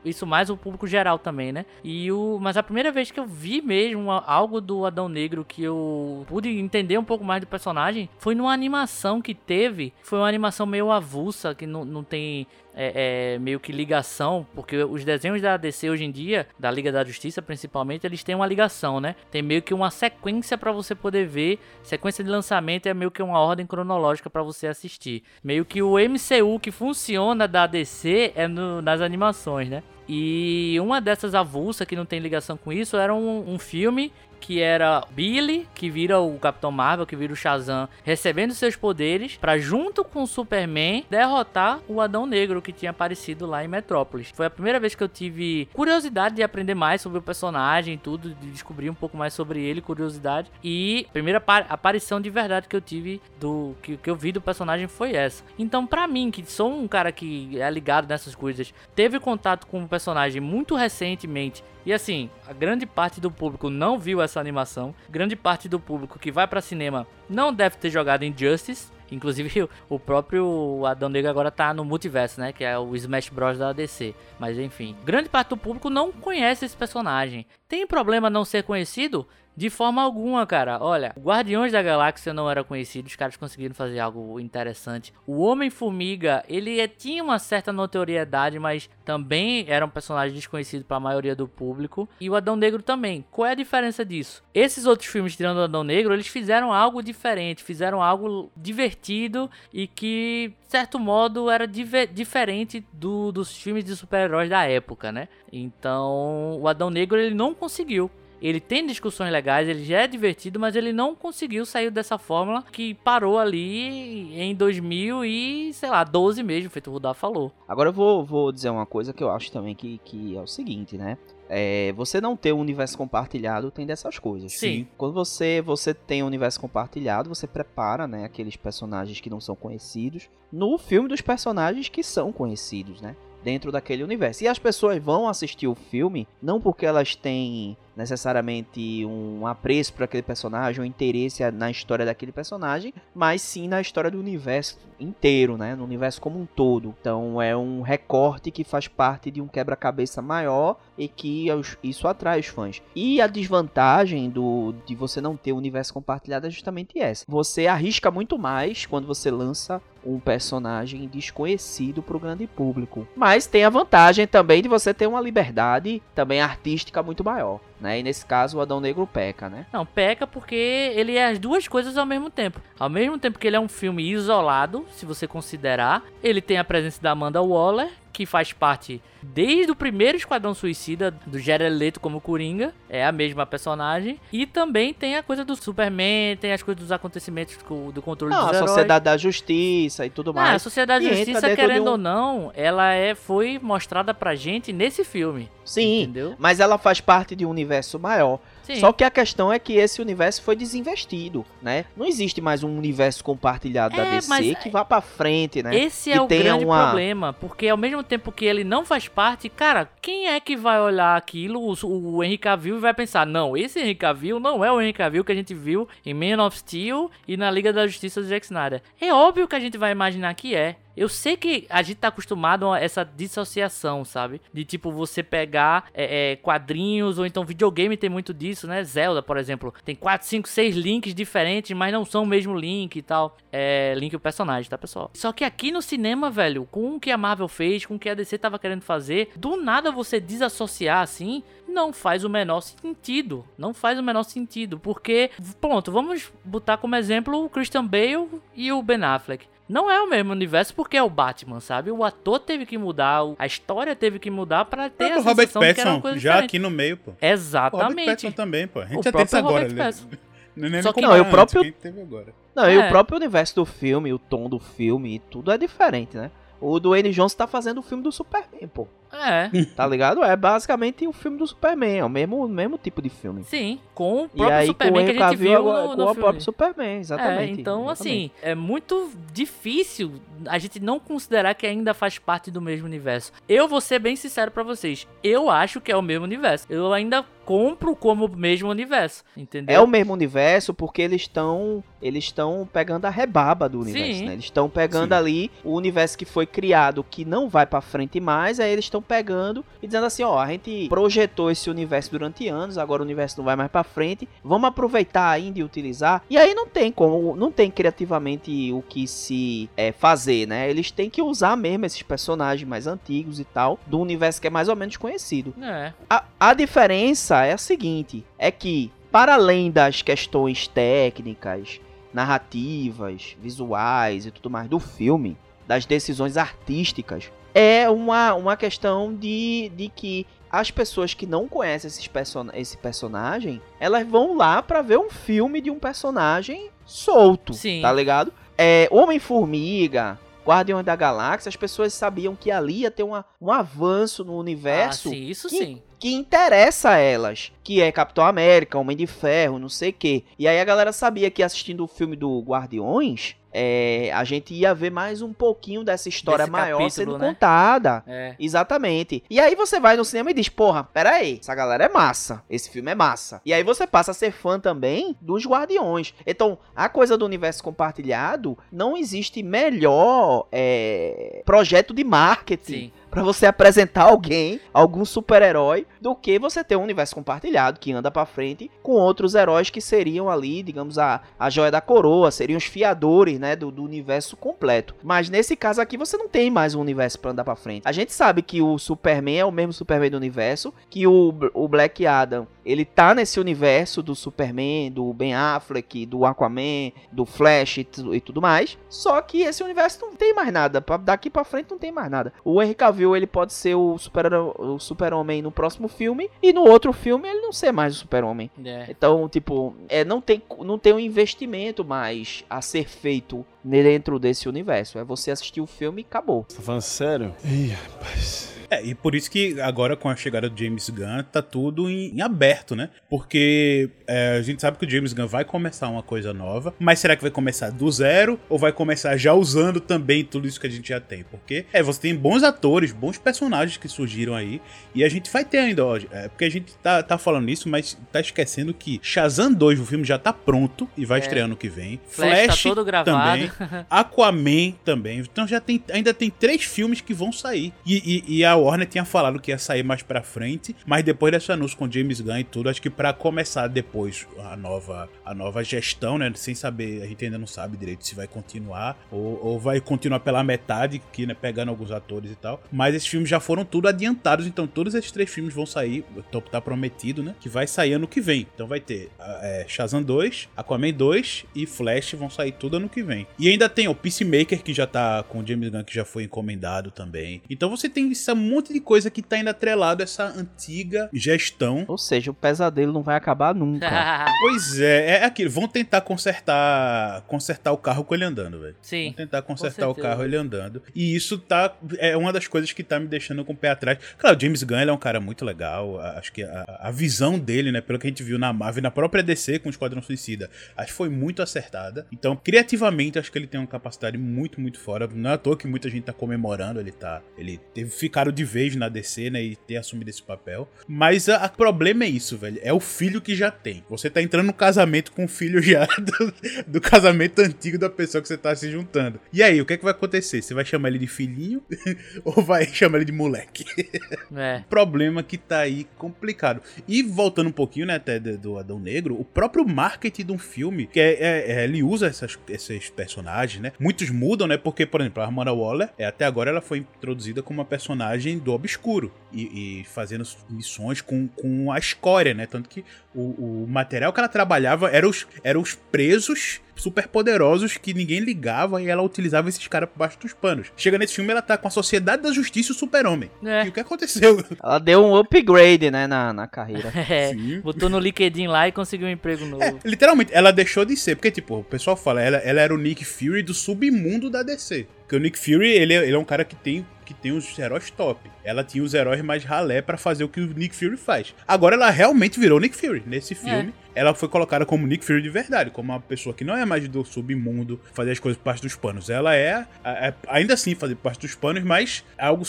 isso mais o público geral também, né? E o, mas a primeira vez que eu vi mesmo algo do Adão Negro que eu pude entender um pouco mais do personagem foi numa animação que teve. Foi uma animação meio avulsa, que não, não tem é, é, meio que ligação, porque os desenhos da DC hoje em dia, da Liga da Justiça principalmente, eles têm uma ligação, né? Tem meio que uma sequência pra você poder ver. Sequência de lançamento é meio que uma ordem cronológica pra você assistir. Meio que o MCU que funciona da DC é no- nas animações, né? E uma dessas avulsas que não tem ligação com isso era um, um filme que era Billy, que vira o Capitão Marvel, que vira o Shazam, recebendo seus poderes pra junto com o Superman derrotar o Adão Negro que tinha aparecido lá em Metrópolis. Foi a primeira vez que eu tive curiosidade de aprender mais sobre o personagem e tudo, de descobrir um pouco mais sobre ele, curiosidade. E a primeira apa- aparição de verdade que eu tive do que, que eu vi do personagem foi essa. Então, pra mim, que sou um cara que é ligado nessas coisas, teve contato com o personagem muito recentemente e assim, a grande parte do público não viu essa animação. Grande parte do público que vai pra cinema não deve ter jogado Injustice. Inclusive, [LAUGHS] o próprio Adão Negro agora tá no multiverso, né? Que é o Smash Bros. da DC. Mas enfim, grande parte do público não conhece esse personagem. Tem problema não ser conhecido? De forma alguma, cara. Olha, Guardiões da Galáxia não era conhecido, os caras conseguiram fazer algo interessante. O Homem-Formiga, ele é- tinha uma certa notoriedade, mas também era um personagem desconhecido para a maioria do público. E o Adão Negro também. Qual é a diferença disso? Esses outros filmes, tirando o Adão Negro, eles fizeram algo diferente, fizeram algo divertido e que, de certo modo, era diferente do- dos filmes de super-heróis da época, né? Então, o Adão Negro ele não conseguiu. Ele tem discussões legais, ele já é divertido, mas ele não conseguiu sair dessa fórmula que parou ali em 2000 e, sei lá, 12 mesmo, feito o Rudá falou. Agora eu vou, vou dizer uma coisa que eu acho também que, que é o seguinte, né? É, você não ter um universo compartilhado tem dessas coisas. Sim. Quando você, você tem um universo compartilhado, você prepara, né, aqueles personagens que não são conhecidos no filme dos personagens que são conhecidos, né? Dentro daquele universo. E as pessoas vão assistir o filme não porque elas têm necessariamente um apreço por aquele personagem, um interesse na história daquele personagem, mas sim na história do universo inteiro, né? No universo como um todo. Então é um recorte que faz parte de um quebra-cabeça maior e que isso atrai os fãs. E a desvantagem do de você não ter o universo compartilhado é justamente essa. Você arrisca muito mais quando você lança um personagem desconhecido para o grande público. Mas tem a vantagem também de você ter uma liberdade também artística muito maior, né? E nesse caso o Adão Negro peca, né? Não, peca porque ele é as duas coisas ao mesmo tempo. Ao mesmo tempo que ele é um filme isolado, se você considerar, ele tem a presença da Amanda Waller, que faz parte desde o primeiro Esquadrão Suicida, do Jared Leto como Coringa, é a mesma personagem, e também tem a coisa do Superman, tem as coisas dos acontecimentos do, do controle Não, dos a heróis. Sociedade da Justiça e tudo Ah, mais. a Sociedade E da Justiça, querendo um- ou não, ela é, foi mostrada pra gente nesse filme. Sim, Entendeu? mas ela faz parte de um universo maior. Sim. Só que a questão é que esse universo foi desinvestido, né? Não existe mais um universo compartilhado da É, DC mas que vá pra frente, né? Esse é o grande uma- problema, porque ao mesmo tempo que ele não faz parte, cara, quem é que vai olhar aquilo, o, o Henry Cavill, vai pensar, não, esse Henry Cavill não é o Henry Cavill que a gente viu em Man of Steel e na Liga da Justiça do Zack Snyder. É óbvio que a gente vai imaginar que é. Eu sei que a gente tá acostumado a essa dissociação, sabe? De tipo, você pegar é, é, quadrinhos ou então videogame tem muito disso, né? Zelda, por exemplo, tem 4, 5, 6 links diferentes, mas não são o mesmo link e tal. É, link o personagem, tá, pessoal? Só que aqui no cinema, velho, com o que a Marvel fez, com o que a DC tava querendo fazer, do nada você desassociar assim, não faz o menor sentido. Não faz o menor sentido, porque, pronto, vamos botar como exemplo o Christian Bale e o Ben Affleck. Não é o mesmo universo porque é o Batman, sabe? O ator teve que mudar, o- a história teve que mudar pra ter a o Robert sensação de que era uma Pattinson, coisa já diferente. aqui no meio, pô. O Robert Exatamente. Pattinson também, pô. A gente O já tem isso próprio agora. Robert né? Pattinson. Não, é nem Só que- Não, e o próprio- quem teve agora. Não, e É. o próprio universo do filme, o tom do filme e tudo é diferente, né? O Dwayne Johnson tá fazendo o filme do Superman, pô. É, Tá ligado? É basicamente o filme do Superman, é o mesmo, mesmo tipo de filme. sim. Com o E próprio aí com o Superman que a gente Cavill viu agora no, com no o filme. próprio Superman, exatamente. É, então, exatamente. assim, é muito difícil a gente não considerar que ainda faz parte do mesmo universo. Eu vou ser bem sincero pra vocês. Eu acho que é o mesmo universo. Eu ainda compro como o mesmo universo, entendeu? É o mesmo universo porque eles estão eles estão pegando a rebaba do universo, Sim. né? Eles estão pegando Sim. ali o universo que foi criado que não vai pra frente mais, aí eles estão pegando e dizendo assim, ó, a gente projetou esse universo durante anos, agora o universo não vai mais pra frente, vamos aproveitar ainda e utilizar. E aí não tem como, não tem criativamente o que se é, fazer, né? Eles têm que usar mesmo esses personagens mais antigos e tal do universo que é mais ou menos conhecido. É. A, a diferença é a seguinte: é que, para além das questões técnicas, narrativas, visuais e tudo mais do filme, das decisões artísticas, é uma, uma questão de, de que as pessoas que não conhecem esses person esse personagem, elas vão lá pra ver um filme de um personagem solto, Sim. tá ligado? É, Homem-Formiga, Guardiões da Galáxia, as pessoas sabiam que ali ia ter uma, um avanço no universo Ah, sim, isso que- sim. que interessa a elas, que é Capitão América, Homem de Ferro, não sei o quê. E aí a galera sabia que assistindo o filme do Guardiões, é, a gente ia ver mais um pouquinho dessa história Desse maior capítulo, sendo né? contada. É. Exatamente. E aí você vai no cinema e diz, porra, pera aí, essa galera é massa, esse filme é massa. E aí você passa a ser fã também dos Guardiões. Então, a coisa do universo compartilhado, não existe melhor é, projeto de marketing Sim. Pra você apresentar alguém, algum super-herói, do que você ter um universo compartilhado que anda pra frente com outros heróis que seriam ali, digamos, a, a joia da coroa, seriam os fiadores, né, do, do universo completo. Mas nesse caso aqui você não tem mais um universo pra andar pra frente. A gente sabe que o Superman é o mesmo Superman do universo, que o, o Black Adam, ele tá nesse universo do Superman, do Ben Affleck, do Aquaman, do Flash e, e tudo mais. Só que esse universo não tem mais nada. Pra- Daqui pra frente não tem mais nada. O Henry Cavill, ele pode ser o super o super-homem no próximo filme e no outro filme ele não ser mais o super-homem. É. Então, tipo, é, não, tem, não tem um investimento mais a ser feito muito dentro desse universo. É você assistir o filme e acabou. Tá falando sério? Ih, rapaz. É, e por isso que agora com a chegada do James Gunn tá tudo em, em aberto, né? Porque é, a gente sabe que o James Gunn vai começar uma coisa nova, mas será que vai começar do zero ou vai começar já usando também tudo isso que a gente já tem? Porque é, você tem bons atores, bons personagens que surgiram aí e a gente vai ter ainda, ó, é, porque a gente tá, tá falando isso, mas tá esquecendo que Shazam 2, o filme já tá pronto e vai É. estrear ano que vem. Flash, tá todo gravado. também. [LAUGHS] Aquaman também. Então já tem, ainda tem três filmes que vão sair. E, e- e a Warner tinha falado que ia sair mais pra frente, mas depois desse anúncio com James Gunn e tudo, acho que pra começar depois a nova, a nova gestão, né? Sem saber, a gente ainda não sabe direito se vai continuar ou, ou vai continuar pela metade, que, né, pegando alguns atores e tal. Mas esses filmes já foram tudo adiantados, então todos esses três filmes vão sair. Então tá prometido, né? Que vai sair ano que vem. Então vai ter ah, é, Shazam 2, Aquaman 2 e Flash vão sair tudo ano que vem. E ainda tem o Peacemaker, que já tá com o James Gunn, que já foi encomendado também. Então você tem esse monte de coisa que tá ainda atrelado a essa antiga gestão. Ou seja, o pesadelo não vai acabar nunca. [LAUGHS] Pois é, é aquilo. Vão tentar consertar consertar o carro com ele andando, velho. Sim. Vão tentar consertar o carro ele andando. E isso tá. É uma das coisas que tá me deixando com o pé atrás. Claro, o James Gunn ele é um cara muito legal. Acho que a, a visão dele, né, pelo que a gente viu na Marvel, na própria DC com o Esquadrão Suicida, acho que foi muito acertada. Então, criativamente, acho que ele tem uma capacidade muito, muito fora. Não é à toa que muita gente tá comemorando ele tá. Ele teve ficado de vez na DC, né, e ter assumido esse papel. Mas o problema é isso, velho. É o filho que já tem. Você tá entrando no casamento com o filho já [LAUGHS] do, do casamento antigo da pessoa que você tá se juntando. E aí, o que é que vai acontecer? Você vai chamar ele de filhinho [LAUGHS] ou vai chamar ele de moleque? [LAUGHS] É. problema que tá aí complicado. E voltando um pouquinho, né, até do, do Adão Negro, o próprio marketing de um filme, que é, é- é- ele usa essas- esses personagens, né? Muitos mudam, né? Porque, por exemplo, a Amanda Waller, é, até agora ela foi introduzida como uma personagem do obscuro e, e fazendo missões com, com a escória, né? Tanto que o, o material que ela trabalhava eram os, eram os presos super poderosos que ninguém ligava e ela utilizava esses caras por baixo dos panos. Chega nesse filme, ela tá com a Sociedade da Justiça e o Super-Homem. É. E o que aconteceu? Ela deu um upgrade, né, na, na carreira. [LAUGHS] É, Sim. botou no LinkedIn lá e conseguiu um emprego novo. É, literalmente, ela deixou de ser, porque, tipo, o pessoal fala, ela, ela era o Nick Fury do submundo da DC. Porque o Nick Fury, ele, é- ele é um cara que tem, que tem os heróis top. Ela tinha os heróis mais ralé pra fazer o que o Nick Fury faz. Agora ela realmente virou Nick Fury. Nesse filme, ela foi colocada como Nick Fury de verdade, como uma pessoa que não é mais do submundo, fazer as coisas por baixo dos panos. Ela é, é- ainda assim, fazer baixo dos panos, mas algo.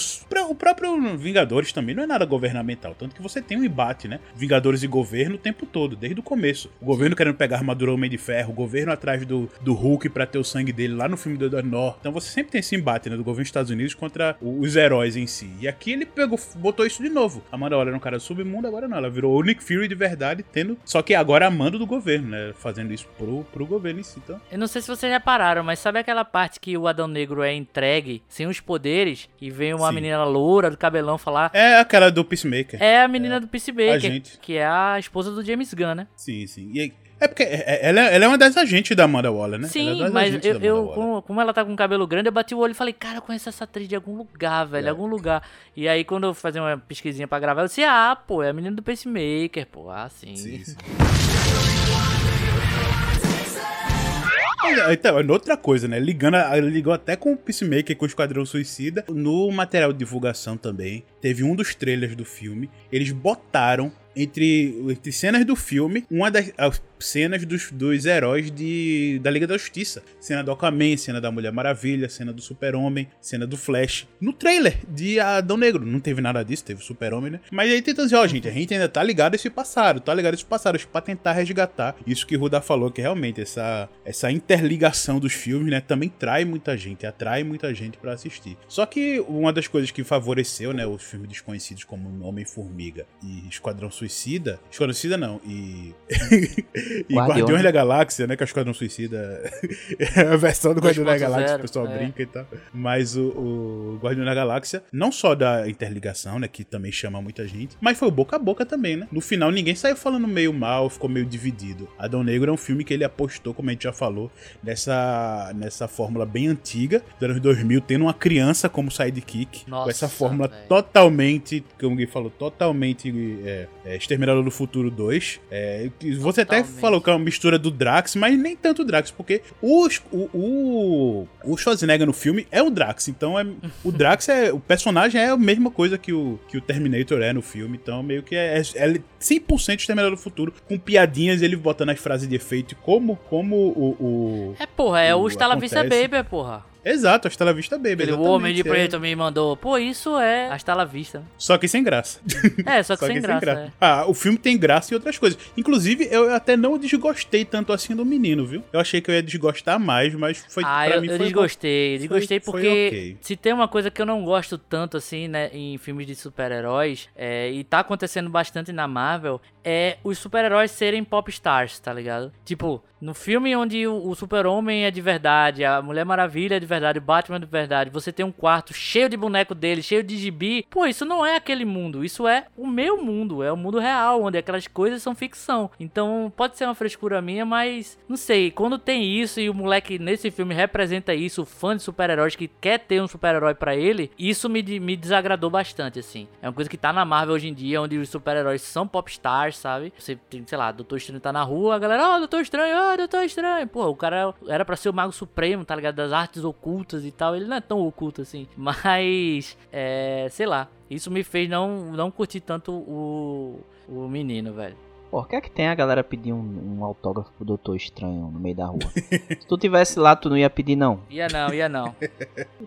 O próprio Vingadores também não é nada governamental. Tanto que você tem um embate, né? Vingadores e governo o tempo todo, desde o começo. O governo querendo pegar a armadura Homem de Ferro, o governo atrás do, do Hulk pra ter o sangue dele lá no filme do Norton. Então você sempre tem esse embate, né? Do governo dos Estados Unidos contra os heróis em si. E aqui ele pegou, botou isso de novo. A Amanda era um cara do submundo, agora não. Ela virou o Nick Fury de verdade, tendo. Só que agora amando do governo, né? Fazendo isso pro, pro governo em si. Então. Eu não sei se vocês repararam, mas sabe aquela parte que o Adão Negro é entregue sem os poderes e vem uma Sim. menina loura do cabelão falar. É aquela do Peacemaker. É a menina do Peacemaker, agente. que é a esposa do James Gunn, né? Sim, sim. E aí- é porque é- é- ela, ela é uma das agentes da Amanda Waller, né? É Sim, das mas eu, eu como, como ela tá com cabelo grande, eu bati o olho e falei, cara, eu conheço essa atriz de algum lugar, velho, É. algum lugar. E aí, quando eu fazia uma pesquisinha pra gravar, eu disse, ah, pô, é a menina do Pacemaker, pô, ah, sim. Sim, sim. Então, é outra coisa, né? Ligando, ligou até com o Peacemaker, com o Esquadrão Suicida. No material de divulgação também, teve um dos trailers do filme. Eles botaram entre, entre cenas do filme, uma das as cenas dos, dos heróis de, da Liga da Justiça. Cena do Aquaman, cena da Mulher Maravilha, cena do Super-Homem, cena do Flash. No trailer de Adão Negro. Não teve nada disso, teve o Super-Homem, né? Mas aí tenta dizer, ó, gente, a gente ainda tá ligado a esse passado, tá ligado a esse passado, pra tentar resgatar isso que o Ruda falou, que realmente essa, essa interligação dos filmes, né, também trai muita gente, atrai muita gente pra assistir. Só que uma das coisas que favoreceu, né, os filmes desconhecidos como Homem-Formiga e Esquadrão Suicida, Esquadrão Suicida não, e [LAUGHS] e Guardiões. Guardiões da Galáxia, né, que é o Esquadrão Suicida [LAUGHS] é a versão do Guardião da 2.0, Galáxia, o pessoal é. brinca e tal. Mas o, o Guardião da Galáxia, não só da interligação, né, que também chama muita gente, mas foi o boca a boca também, né? No final ninguém saiu falando meio mal, ficou meio dividido. Adão Negro é um filme que ele apostou, como a gente já falou, nessa, nessa fórmula bem antiga, dos anos 2000, tendo uma criança como sidekick, com Nossa, essa fórmula velho. totalmente, como Gui falou, totalmente é, é, Exterminador do Futuro 2. É, você até Totalmente. Falou que é uma mistura do Drax, mas nem tanto o Drax, porque os- o, o, o Schwarzenegger no filme é o Drax, então é, o Drax é, o personagem é a mesma coisa que o, que o Terminator é no filme, então meio que é, é 100% Exterminador do Futuro, com piadinhas, ele botando as frases de efeito, como, como o... o- É, porra, é o o-. Baby, porra. Exato, a Stella Vista Baby, Aquele exatamente, homem de é. preto me mandou, pô, isso é a Stala Vista. Só que sem graça. É, só que sem graça, é. Ah, o filme tem graça e outras coisas. Inclusive, eu até não desgostei tanto assim do menino, viu? Eu achei que eu ia desgostar mais, mas foi ah, pra eu, mim eu foi desgostei. Eu desgostei foi porque ok. se tem uma coisa que eu não gosto tanto, assim, né, em filmes de super-heróis, é, e tá acontecendo bastante na Marvel, é os super-heróis serem pop stars, tá ligado? Tipo, no filme onde o, o super-homem é de verdade, a Mulher Maravilha é de verdade, o Batman de verdade, você tem um quarto cheio de boneco dele, cheio de gibi, pô, isso não é aquele mundo, isso é o meu mundo, é o mundo real, onde aquelas coisas são ficção. Então, pode ser uma frescura minha, mas não sei, quando tem isso e o moleque nesse filme representa isso, o fã de super-heróis que quer ter um super-herói para ele, isso me, me desagradou bastante, assim. É uma coisa que tá na Marvel hoje em dia, onde os super-heróis são popstars, sabe? Você tem, sei lá, Doutor Estranho tá na rua, a galera, ó, oh, Doutor Estranho, ó, oh, Doutor Estranho. Pô, o cara era para ser o Mago Supremo, tá ligado? Das artes ocultas e tal. Ele não é tão oculto assim. [LAUGHS] Mas, é, sei lá. Isso me fez não, não curtir tanto o, o menino, velho. Por que é que tem a galera pedir um, um autógrafo pro Doutor Estranho no meio da rua? Se tu tivesse lá, tu não ia pedir, não. Ia não, ia não.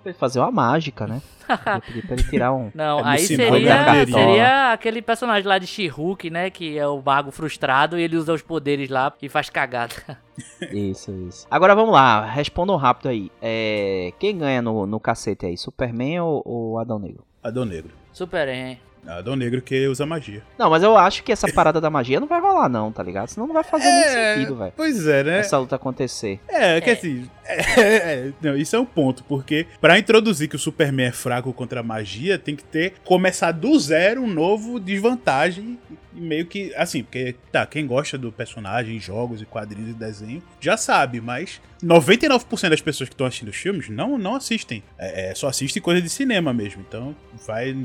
Ia fazer uma mágica, né? Ia pedir pra ele tirar um. [LAUGHS] Não, é aí seria, seria aquele personagem lá de She-Hulk, né? Que é o mago frustrado e ele usa os poderes lá e faz cagada. [LAUGHS] Isso, isso. Agora vamos lá, respondam rápido aí. É, quem ganha no, no cacete aí, Superman ou, ou Adão Negro? Adão Negro. Superman. Adão Negro que usa magia. Não, mas eu acho que essa parada da magia não vai rolar, não, tá ligado? Senão não vai fazer é, muito sentido, velho. Pois é, né? Essa luta acontecer. É, é. que assim. É, é, não, isso é um ponto, porque para introduzir que o Superman é fraco contra a magia, tem que ter. começar do zero um novo desvantagem meio que. Assim, porque, tá, quem gosta do personagem, jogos e quadrinhos e desenho, já sabe, mas 99% das pessoas que estão assistindo os filmes não, não assistem. É, é, só assistem coisa de cinema mesmo. Então, vai.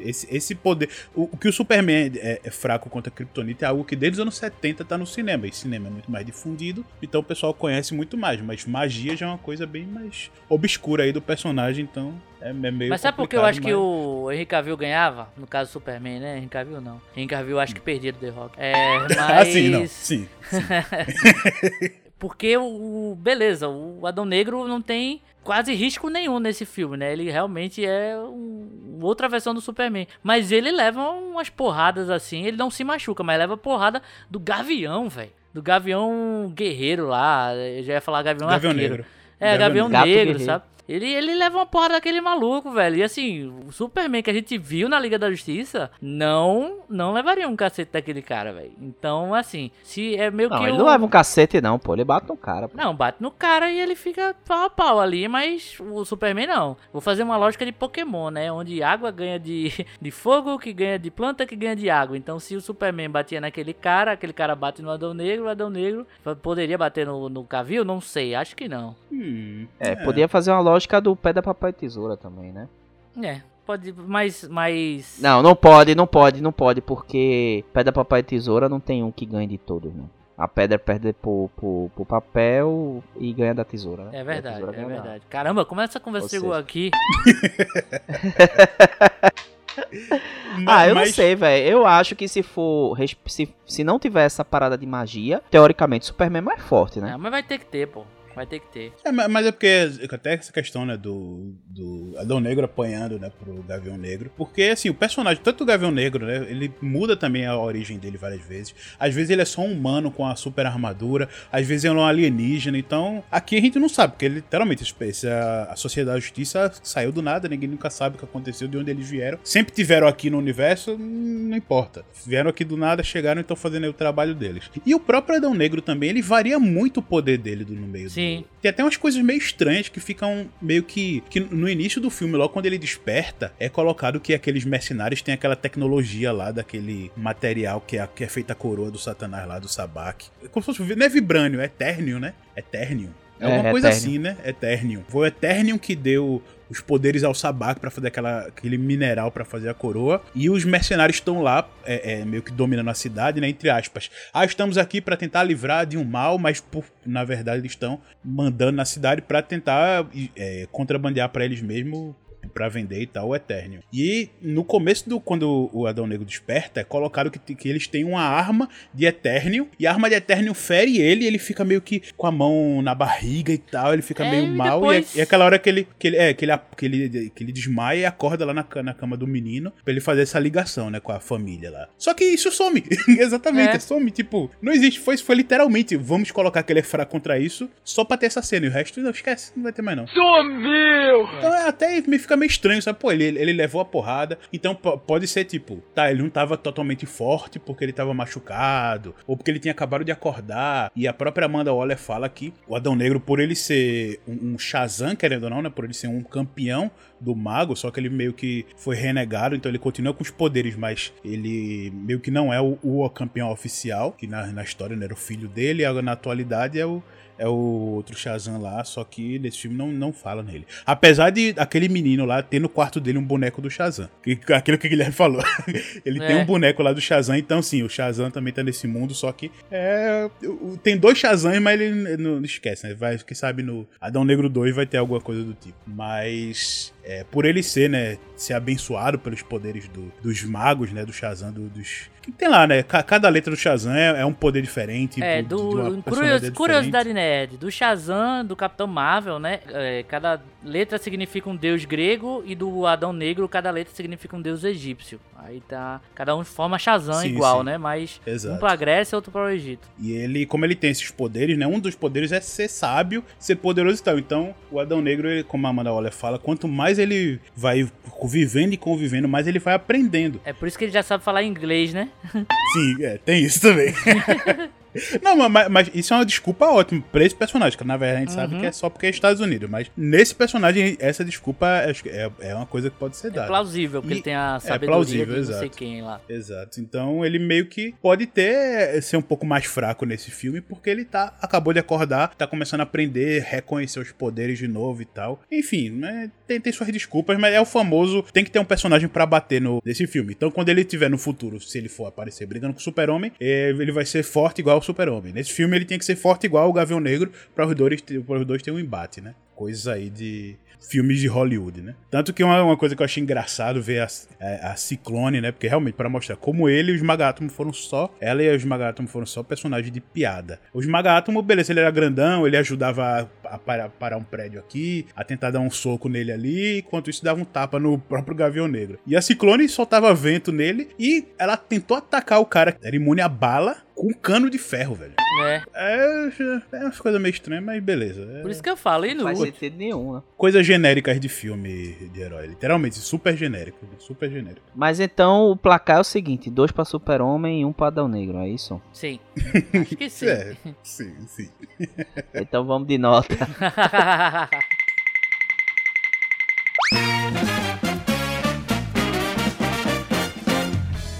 Esse, esse poder. O, o que o Superman é, é, fraco contra a Kryptonita é algo que desde os anos 70 tá no cinema. E cinema é muito mais difundido, então o pessoal conhece muito mais. Mas magia já é uma coisa bem mais obscura aí do personagem, então é, é meio Mas sabe por que eu acho mas... que o Henry Cavill ganhava? No caso do Superman, né? Henry Cavill não. Henry Cavill acho que perdia do The Rock. É, [LAUGHS] mas... ah, sim, não. Sim. sim. [LAUGHS] Porque o. Beleza, o Adão Negro não tem quase risco nenhum nesse filme, né? Ele realmente é um, outra versão do Superman. Mas ele leva umas porradas assim, ele não se machuca, mas leva porrada do Gavião, velho. Do Gavião Guerreiro lá. Eu já ia falar Gavião, Gavião Arqueiro. Negro. É, Gavião, Gavião Negro, Guerreiro. sabe? Ele, ele leva uma porra daquele maluco, velho. E assim, o Superman que a gente viu na Liga da Justiça não não levaria um cacete daquele cara, velho. Então, assim, se é meio não, que. Ele o... não leva um cacete, não, pô. Ele bate no cara. Pô. Não, bate no cara e ele fica pau a pau ali, mas o Superman não. Vou fazer uma lógica de Pokémon, né? Onde água ganha de, [LAUGHS] de fogo, que ganha de planta, que ganha de água. Então, se o Superman batia naquele cara, aquele cara bate no Adão Negro, o Adão Negro poderia bater no, no Cavil? Não sei, acho que não. Hum, é, é, podia fazer uma lógica lógica do pé da papai tesoura também, né? É, pode, mas, mas... Não, não pode, não pode, não pode, porque pé da papai tesoura não tem um que ganhe de todos, né? A pedra perde pro, pro, pro papel e ganha da tesoura, né? É verdade, é verdade. Caramba, como essa conversa Ou chegou seja... aqui? [LAUGHS] ah, eu mas... não sei, velho. Eu acho que se for. Se, se não tiver essa parada de magia, teoricamente Superman é mais forte, né? É, mas vai ter que ter, pô. Vai ter que ter. É, mas é porque até essa questão, né, do, do Adão Negro apanhando, né, pro Gavião Negro. Porque, assim, o personagem, tanto o Gavião Negro, né, ele muda também a origem dele várias vezes. Às vezes ele é só um humano com a super armadura, às vezes ele é um alienígena. Então, aqui a gente não sabe, porque literalmente a, a Sociedade da Justiça saiu do nada, ninguém nunca sabe o que aconteceu, de onde eles vieram. Sempre tiveram aqui no universo, não importa. Vieram aqui do nada, chegaram e estão fazendo o trabalho deles. E o próprio Adão Negro também, ele varia muito o poder dele no meio Sim. Sim. Tem até umas coisas meio estranhas que ficam meio que. que no início do filme, logo quando ele desperta, é colocado que aqueles mercenários têm aquela tecnologia lá daquele material que é, que é feita a coroa do Satanás lá, do Sabak. É como se fosse. Não é vibrânio, é Eternium, né? Eternium. É, é alguma é, coisa assim, né? Eternium. Foi o Eternium que deu os poderes ao Sabak para fazer aquela, aquele mineral para fazer a coroa. E os mercenários estão lá, é, é, meio que dominando a cidade, né? Entre aspas. Ah, estamos aqui para tentar livrar de um mal, mas por, na verdade eles estão mandando na cidade para tentar é, contrabandear para eles mesmos para vender e tal, o Eternium. E no começo do quando o Adão Negro desperta, é colocado que, que eles têm uma arma de Eternium e a arma de Eternium fere ele e ele fica meio que com a mão na barriga e tal, ele fica é, meio mal depois... e, é, e é aquela hora que ele que ele é que ele, que ele, que ele desmaia e acorda lá na, na cama do menino para ele fazer essa ligação, né, com a família lá. Só que isso some. [LAUGHS] Exatamente, é. some, tipo, não existe, foi foi literalmente, vamos colocar que ele é fraco contra isso só para ter essa cena e o resto não esquece, não vai ter mais não. Sumiu! Então é, até me fica meio estranho, sabe? Pô, ele, ele levou a porrada, então pode ser tipo, tá, ele não tava totalmente forte porque ele tava machucado, ou porque ele tinha acabado de acordar, e a própria Amanda Waller fala que o Adão Negro, por ele ser um, um Shazam, querendo ou não, né? Por ele ser um campeão do mago, só que ele meio que foi renegado, então ele continua com os poderes, mas ele meio que não é o, o campeão oficial, que na, na história né, era o filho dele, na atualidade é o, é o outro Shazam lá, só que nesse filme não, não fala nele. Apesar de aquele menino lá ter no quarto dele um boneco do Shazam. Que, [LAUGHS] aquilo que o Guilherme falou. [LAUGHS] ele é. tem um boneco lá do Shazam, então sim, o Shazam também tá nesse mundo, só que é, tem dois Shazam, mas ele não, não esquece, né? Vai, quem sabe no Adão Negro 2 vai ter alguma coisa do tipo. Mas é, por ele ser, né, ser abençoado pelos poderes do, dos magos, né, do Shazam, do, dos... Que tem lá, né, cada letra do Shazam é, é um poder diferente. É, do, do curios, curiosidade nerd, do Shazam, do Capitão Marvel, né, é, cada letra significa um deus grego e do Adão Negro cada letra significa um deus egípcio. Aí tá, cada um forma Shazam sim, igual, sim. né, mas Exato. um pra Grécia e outro para o Egito. E ele, como ele tem esses poderes, né, um dos poderes é ser sábio, ser poderoso e tal. Então, o Adão Negro, ele, como a Amanda Waller fala, quanto mais ele vai vivendo e convivendo, mais ele vai aprendendo. É por isso que ele já sabe falar inglês, né? Sim, é, tem isso também. [LAUGHS] Não, mas, mas, isso é uma desculpa ótima pra esse personagem, que na verdade a gente uhum. sabe que é só porque é Estados Unidos. Mas nesse personagem, essa desculpa é, é, é uma coisa que pode ser é dada. É plausível, porque e ele tem a sabedoria é plausível, de não sei quem lá. Exato. Então ele meio que pode ter ser um pouco mais fraco nesse filme, porque ele tá acabou de acordar, tá começando a aprender, reconhecer os poderes de novo e tal. Enfim, né, tem, tem suas desculpas, mas é o famoso, tem que ter um personagem para bater no, nesse filme. Então quando ele tiver no futuro, se ele for aparecer brigando com o Super-Homem, é, ele vai ser forte igual o Super-Homem. Nesse filme ele tem que ser forte igual o Gavião Negro para os dois, os dois ter um embate, né? Coisas aí de filmes de Hollywood, né? Tanto que uma, uma coisa que eu achei engraçado ver a, a, a Ciclone, né? Porque realmente, para mostrar como ele e o Esmagátomo foram só. Ela e o Esmagátomo foram só personagens de piada. O Esmagátomo, beleza, ele era grandão, ele ajudava a, a parar, parar, um prédio aqui, a tentar dar um soco nele ali, enquanto isso dava um tapa no próprio Gavião Negro. E a Ciclone soltava vento nele e ela tentou atacar o cara, era imune a bala, com um cano de ferro, velho. É. É, é umas coisas meio estranhas, mas beleza. É... Por isso que eu falo, e não faz sentido nenhum, né? Coisas genéricas de filme de herói. Literalmente, super genérico. Super genérico. Mas então o placar é o seguinte: dois pra Super-Homem e um pra Adão Negro, é isso? Sim. [LAUGHS] Acho que sim. é, sim, sim. então vamos de nota. [LAUGHS]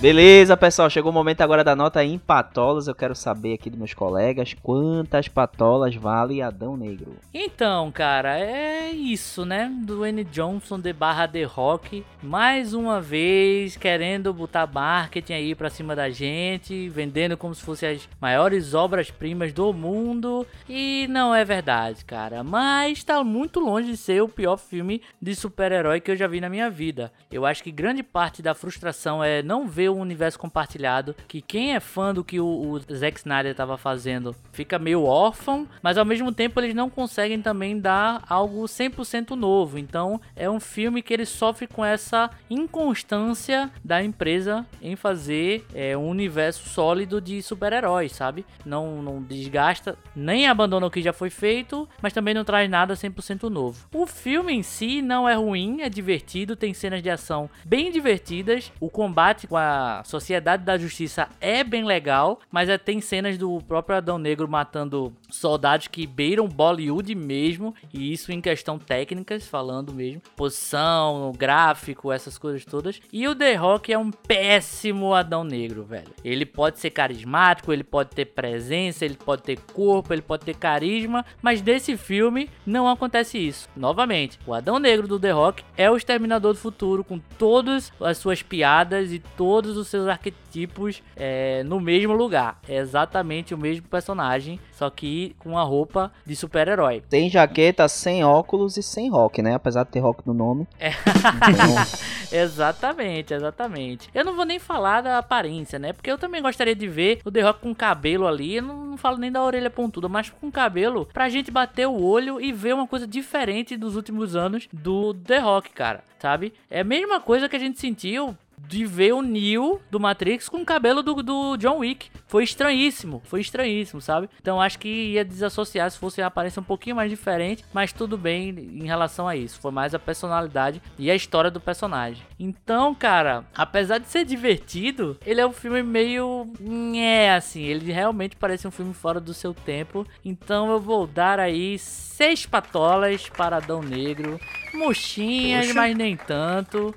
Beleza, pessoal, chegou o momento agora da nota em patolas. Eu quero saber aqui dos meus colegas quantas patolas vale Adão Negro. Então, cara, é isso, né? Do N. Johnson de barra The Rock, mais uma vez querendo botar marketing aí pra cima da gente, vendendo como se fossem as maiores obras-primas do mundo. E não é verdade, cara. Mas tá muito longe de ser o pior filme de super-herói que eu já vi na minha vida. Eu acho que grande parte da frustração é não ver um universo compartilhado que quem é fã do que o, o Zack Snyder estava fazendo fica meio órfão, mas ao mesmo tempo eles não conseguem também dar algo 100% novo. Então é um filme que ele sofre com essa inconstância da empresa em fazer é, um universo sólido de super-heróis, sabe? Não, não desgasta, nem abandona o que já foi feito, mas também não traz nada 100% novo. O filme em si não é ruim, é divertido, tem cenas de ação bem divertidas, o combate com a Sociedade da Justiça é bem legal, mas é, tem cenas do próprio Adão Negro matando soldados que beiram Bollywood mesmo, e isso em questão técnicas, falando mesmo, posição, gráfico, essas coisas todas. E o The Rock é um péssimo Adão Negro, velho. Ele pode ser carismático, ele pode ter presença, ele pode ter corpo, ele pode ter carisma, mas desse filme não acontece isso. Novamente, o Adão Negro do The Rock é o Exterminador do Futuro com todas as suas piadas e todos os seus arquetipos é, no mesmo lugar. É exatamente o mesmo personagem, só que com a roupa de super-herói. Sem jaqueta, sem óculos e sem rock, né? Apesar de ter rock no nome. É. [LAUGHS] exatamente, exatamente. Eu não vou nem falar da aparência, né? Porque eu também gostaria de ver o The Rock com cabelo ali. Eu não, não falo nem da orelha pontuda, mas com cabelo pra gente bater o olho e ver uma coisa diferente dos últimos anos do The Rock, cara. Sabe? É a mesma coisa que a gente sentiu de ver o Neo do Matrix com o cabelo do, do John Wick. Foi estranhíssimo, foi estranhíssimo, sabe? Então acho que ia desassociar se fosse a aparência um pouquinho mais diferente, mas tudo bem em relação a isso. Foi mais a personalidade e a história do personagem. Então, cara, apesar de ser divertido, ele é um filme meio. É assim, ele realmente parece um filme fora do seu tempo. Então eu vou dar aí seis patolas para Adão Negro. Mochinhas, mas nem tanto.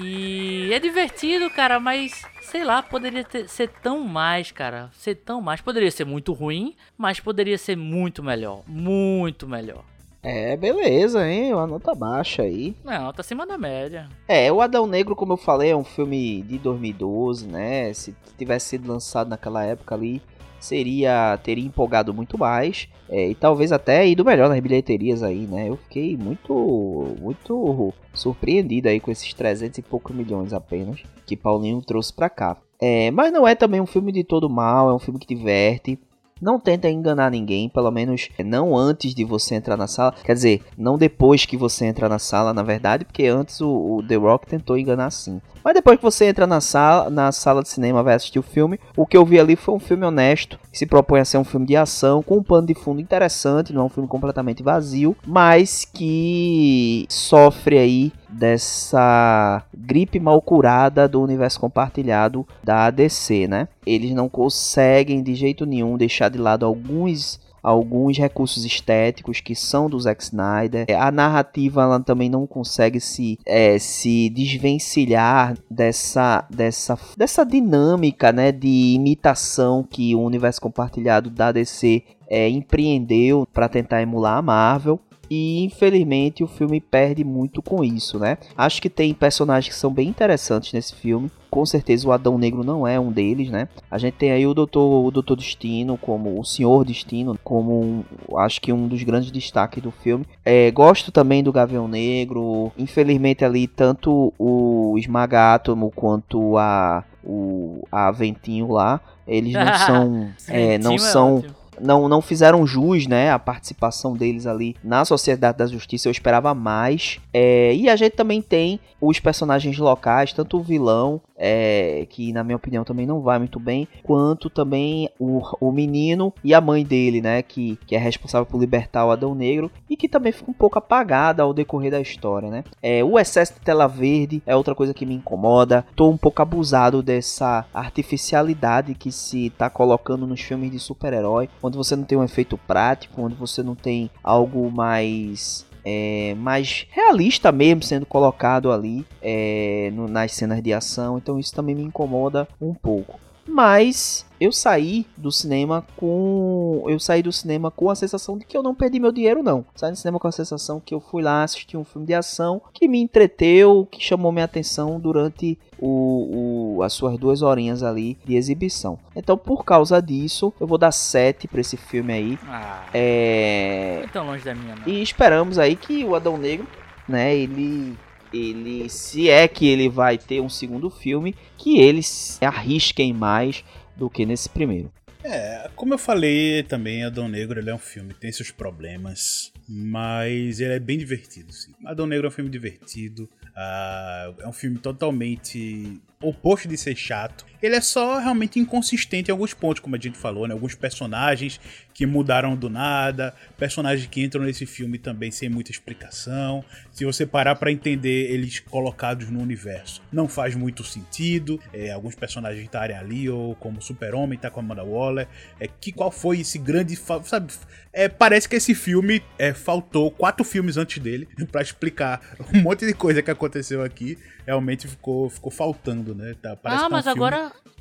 E é divertido, cara, mas sei lá, poderia ter- ser tão mais, cara. Ser tão mais. Poderia ser muito ruim, mas poderia ser muito melhor. Muito melhor. É, beleza, hein? Uma nota baixa aí. Não, tá acima da média. É, o Adão Negro, como eu falei, é um filme de 2012, né? Se tivesse sido lançado naquela época ali, seria teria empolgado muito mais é, e talvez até ido melhor nas bilheterias aí, né? Eu fiquei muito muito surpreendido aí com esses 300 e poucos milhões apenas que Paulinho trouxe pra cá. É, mas não é também um filme de todo mal, é um filme que diverte. Não tenta enganar ninguém, pelo menos não antes de você entrar na sala. Quer dizer, não depois que você entra na sala, na verdade, porque antes o, o The Rock tentou enganar sim. Mas depois que você entra na sala, na sala de cinema vai assistir o filme, o que eu vi ali foi um filme honesto, que se propõe a ser um filme de ação, com um pano de fundo interessante, não é um filme completamente vazio, mas que sofre aí dessa gripe mal curada do universo compartilhado da ADC, né? Eles não conseguem de jeito nenhum deixar de lado alguns alguns recursos estéticos que são do Zack Snyder. É, A narrativa ela também não consegue se, é, se desvencilhar dessa, dessa, dessa dinâmica né, de imitação que o universo compartilhado da DC é, empreendeu para tentar emular a Marvel. E infelizmente o filme perde muito com isso, né? Acho que tem personagens que são bem interessantes nesse filme. Com certeza o Adão Negro não é um deles, né? A gente tem aí o Doutor, o Doutor Destino como o Senhor Destino, como um, acho que um dos grandes destaques do filme. É, gosto também do Gavião Negro. Infelizmente ali tanto o Esmaga Átomo quanto a o a Ventinho lá, eles não [LAUGHS] são é, não é são ótimo. Não, não fizeram jus, né, a participação deles ali na Sociedade da Justiça, eu esperava mais. É, e a gente também tem os personagens locais, tanto o vilão, é, que na minha opinião também não vai muito bem, quanto também o, o menino e a mãe dele, né, que, que é responsável por libertar o Adão Negro, e que também fica um pouco apagada ao decorrer da história, né. É, o excesso de tela verde é outra coisa que me incomoda, tô um pouco abusado dessa artificialidade que se tá colocando nos filmes de super-herói, onde você não tem um efeito prático, onde você não tem algo mais é, mais realista mesmo sendo colocado ali é, no- nas cenas de ação. Então isso também me incomoda um pouco. Mas eu saí do cinema com. Eu saí do cinema com a sensação de que eu não perdi meu dinheiro, não. Saí do cinema com a sensação que eu fui lá assistir um filme de ação que me entreteu, que chamou minha atenção durante o, o- as suas duas horinhas ali de exibição. Então, por causa disso, eu vou dar 7 pra esse filme aí. Ah, É. não tão longe da minha, não. E esperamos aí que o Adão Negro, né, ele ele se é que ele vai ter um segundo filme, que eles arrisquem mais do que nesse primeiro. É, como eu falei também, Adão Negro é um filme, tem seus problemas, mas ele é bem divertido, sim. Adão Negro é um filme divertido, ah, é um filme totalmente oposto de ser chato. Ele é só realmente inconsistente em alguns pontos, como a gente falou, né? Alguns personagens que mudaram do nada, personagens que entram nesse filme também sem muita explicação. Se você parar pra entender eles colocados no universo, não faz muito sentido. É, alguns personagens estarem ali, ou como Super-Homem tá com a Amanda Waller. É, que, qual foi esse grande. Sabe? É, parece que esse filme é, faltou quatro filmes antes dele pra explicar um monte de coisa que aconteceu aqui. Realmente ficou, ficou faltando, né? Tá, parece ah, que é um mas filme-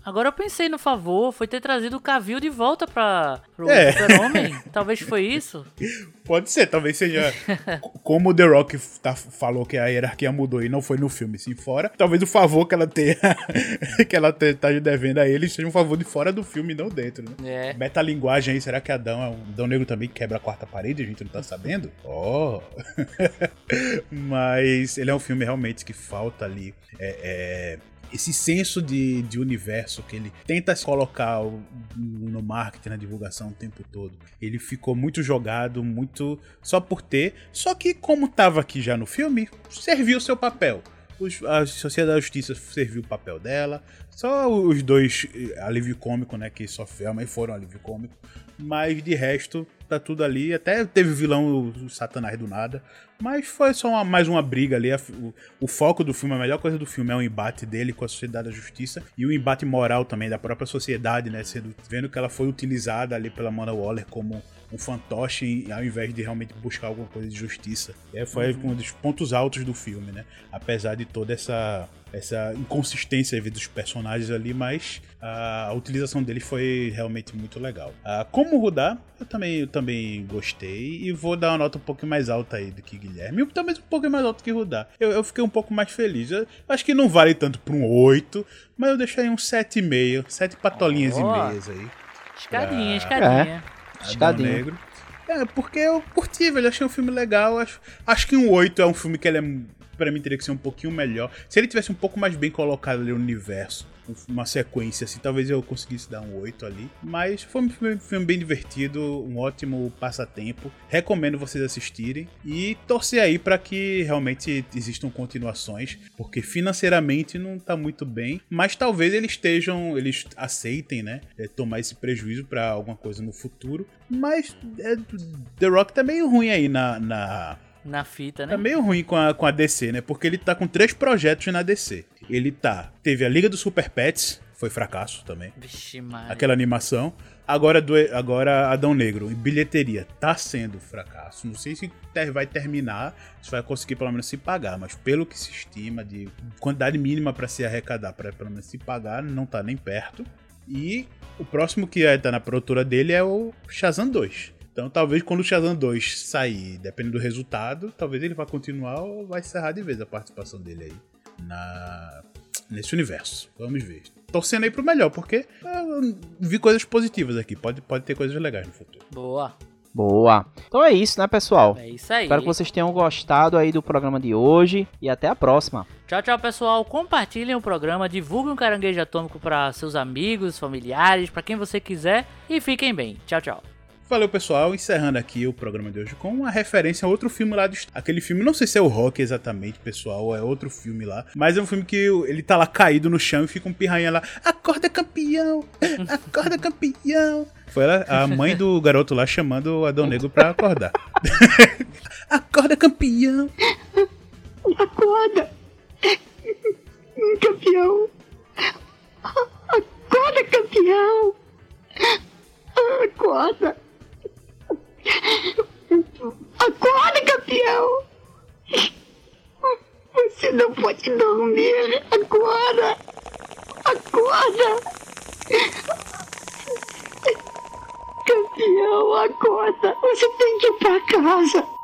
agora, eu pensei no favor, foi ter trazido o Cavil de volta pra, pro É. Super-Homem. [LAUGHS] Talvez foi isso. Pode ser, talvez seja [LAUGHS] como o The Rock tá- falou que a hierarquia mudou e não foi no filme, sim fora. Talvez o favor que ela tenha [LAUGHS] que ela te- tá devendo a ele seja um favor de fora do filme, não dentro, né? É. Metalinguagem aí, será que Adão é um Adão Negro também que quebra a quarta parede? A gente não tá sabendo? Oh! Mas ele é um filme realmente que falta ali. é, é, esse senso de, de universo que ele tenta se colocar no marketing, na divulgação o tempo todo. Ele ficou muito jogado, muito só por ter. Só que, como tava aqui já no filme, serviu o seu papel. A Sociedade da Justiça serviu o papel dela. Só os dois eh, alívio cômico, né? Que só realmente foram alívio cômico. Mas de resto, tá tudo ali. Até teve o vilão, o, Satanás do nada. Mas foi só uma- mais uma briga ali. A- O, o foco do filme, a melhor coisa do filme é o embate dele com a Sociedade da Justiça. E o embate moral também da própria sociedade, né? Sendo, vendo que ela foi utilizada ali pela Amanda Waller como um fantoche ao invés de realmente buscar alguma coisa de justiça. E aí foi um dos pontos altos do filme, né? Apesar de toda essa essa inconsistência dos personagens ali, mas a, a utilização dele foi realmente muito legal. Ah, como Rudá, eu também, eu também gostei e vou dar uma nota um pouco mais alta aí do que Guilherme. E também um pouco mais alto que Rudá. Eu, eu fiquei um pouco mais feliz. Eu acho que não vale tanto para um 8, mas eu deixei um 7,5, 7 patolinhas Ó. e meias aí. Escadinha, Ah. escadinha. Adão Escadinha. Negro. É, porque eu curti, velho. Achei um filme legal. Acho, acho que um 8 é um filme que ele é. Pra mim teria que ser um pouquinho melhor. Se ele tivesse um pouco mais bem colocado ali no universo, um- uma sequência assim, talvez eu conseguisse dar um 8 ali. Mas foi um filme, bem divertido, um ótimo passatempo. Recomendo vocês assistirem e torcer aí pra que realmente existam continuações, porque financeiramente não tá muito bem, mas talvez eles estejam, eles aceitem, né, é, tomar esse prejuízo pra alguma coisa no futuro. Mas é, The Rock tá meio ruim aí na, na Na fita, né? Tá meio ruim com a, com a DC, né? Porque ele tá com três projetos na DC. Ele tá. Teve a Liga dos Super Pets, foi fracasso também. Vixe, Maria. Aquela animação. Agora, do, agora Adão Negro, em bilheteria, tá sendo fracasso. Não sei se ter- vai terminar, se vai conseguir pelo menos se pagar, mas pelo que se estima de quantidade mínima pra se arrecadar, pra pelo menos se pagar, não tá nem perto. E o próximo que vai estar na produtora dele é o Shazam 2. Então talvez quando o Shazam 2 sair, dependendo do resultado, talvez ele vá continuar ou vai encerrar de vez a participação dele aí na nesse universo. Vamos ver. Torcendo aí pro melhor, porque ah, eu vi coisas positivas aqui. Pode, pode ter coisas legais no futuro. Boa. Boa. Então é isso, né, pessoal? É isso aí. Espero que vocês tenham gostado aí do programa de hoje e até a próxima. Tchau, tchau, pessoal. Compartilhem o programa, divulguem o Caranguejo Atômico para seus amigos, familiares, para quem você quiser e fiquem bem. Tchau, tchau. Valeu, pessoal. Encerrando aqui o programa de hoje com uma referência a outro filme lá do. Aquele filme, não sei se é o Rock exatamente, pessoal, ou é outro filme lá. Mas é um filme que ele tá lá caído no chão e fica um pirrainha lá. Acorda, campeão! [LAUGHS] Acorda, campeão! Foi a mãe do garoto lá chamando o Adão Negro pra acordar. [LAUGHS] Acorda, campeão! Acorda! Campeão! Acorda, campeão! Acorda! Acorda, campeão! Você não pode dormir! Acorda! Acorda! Campeão, acorda! Você tem que ir pra casa!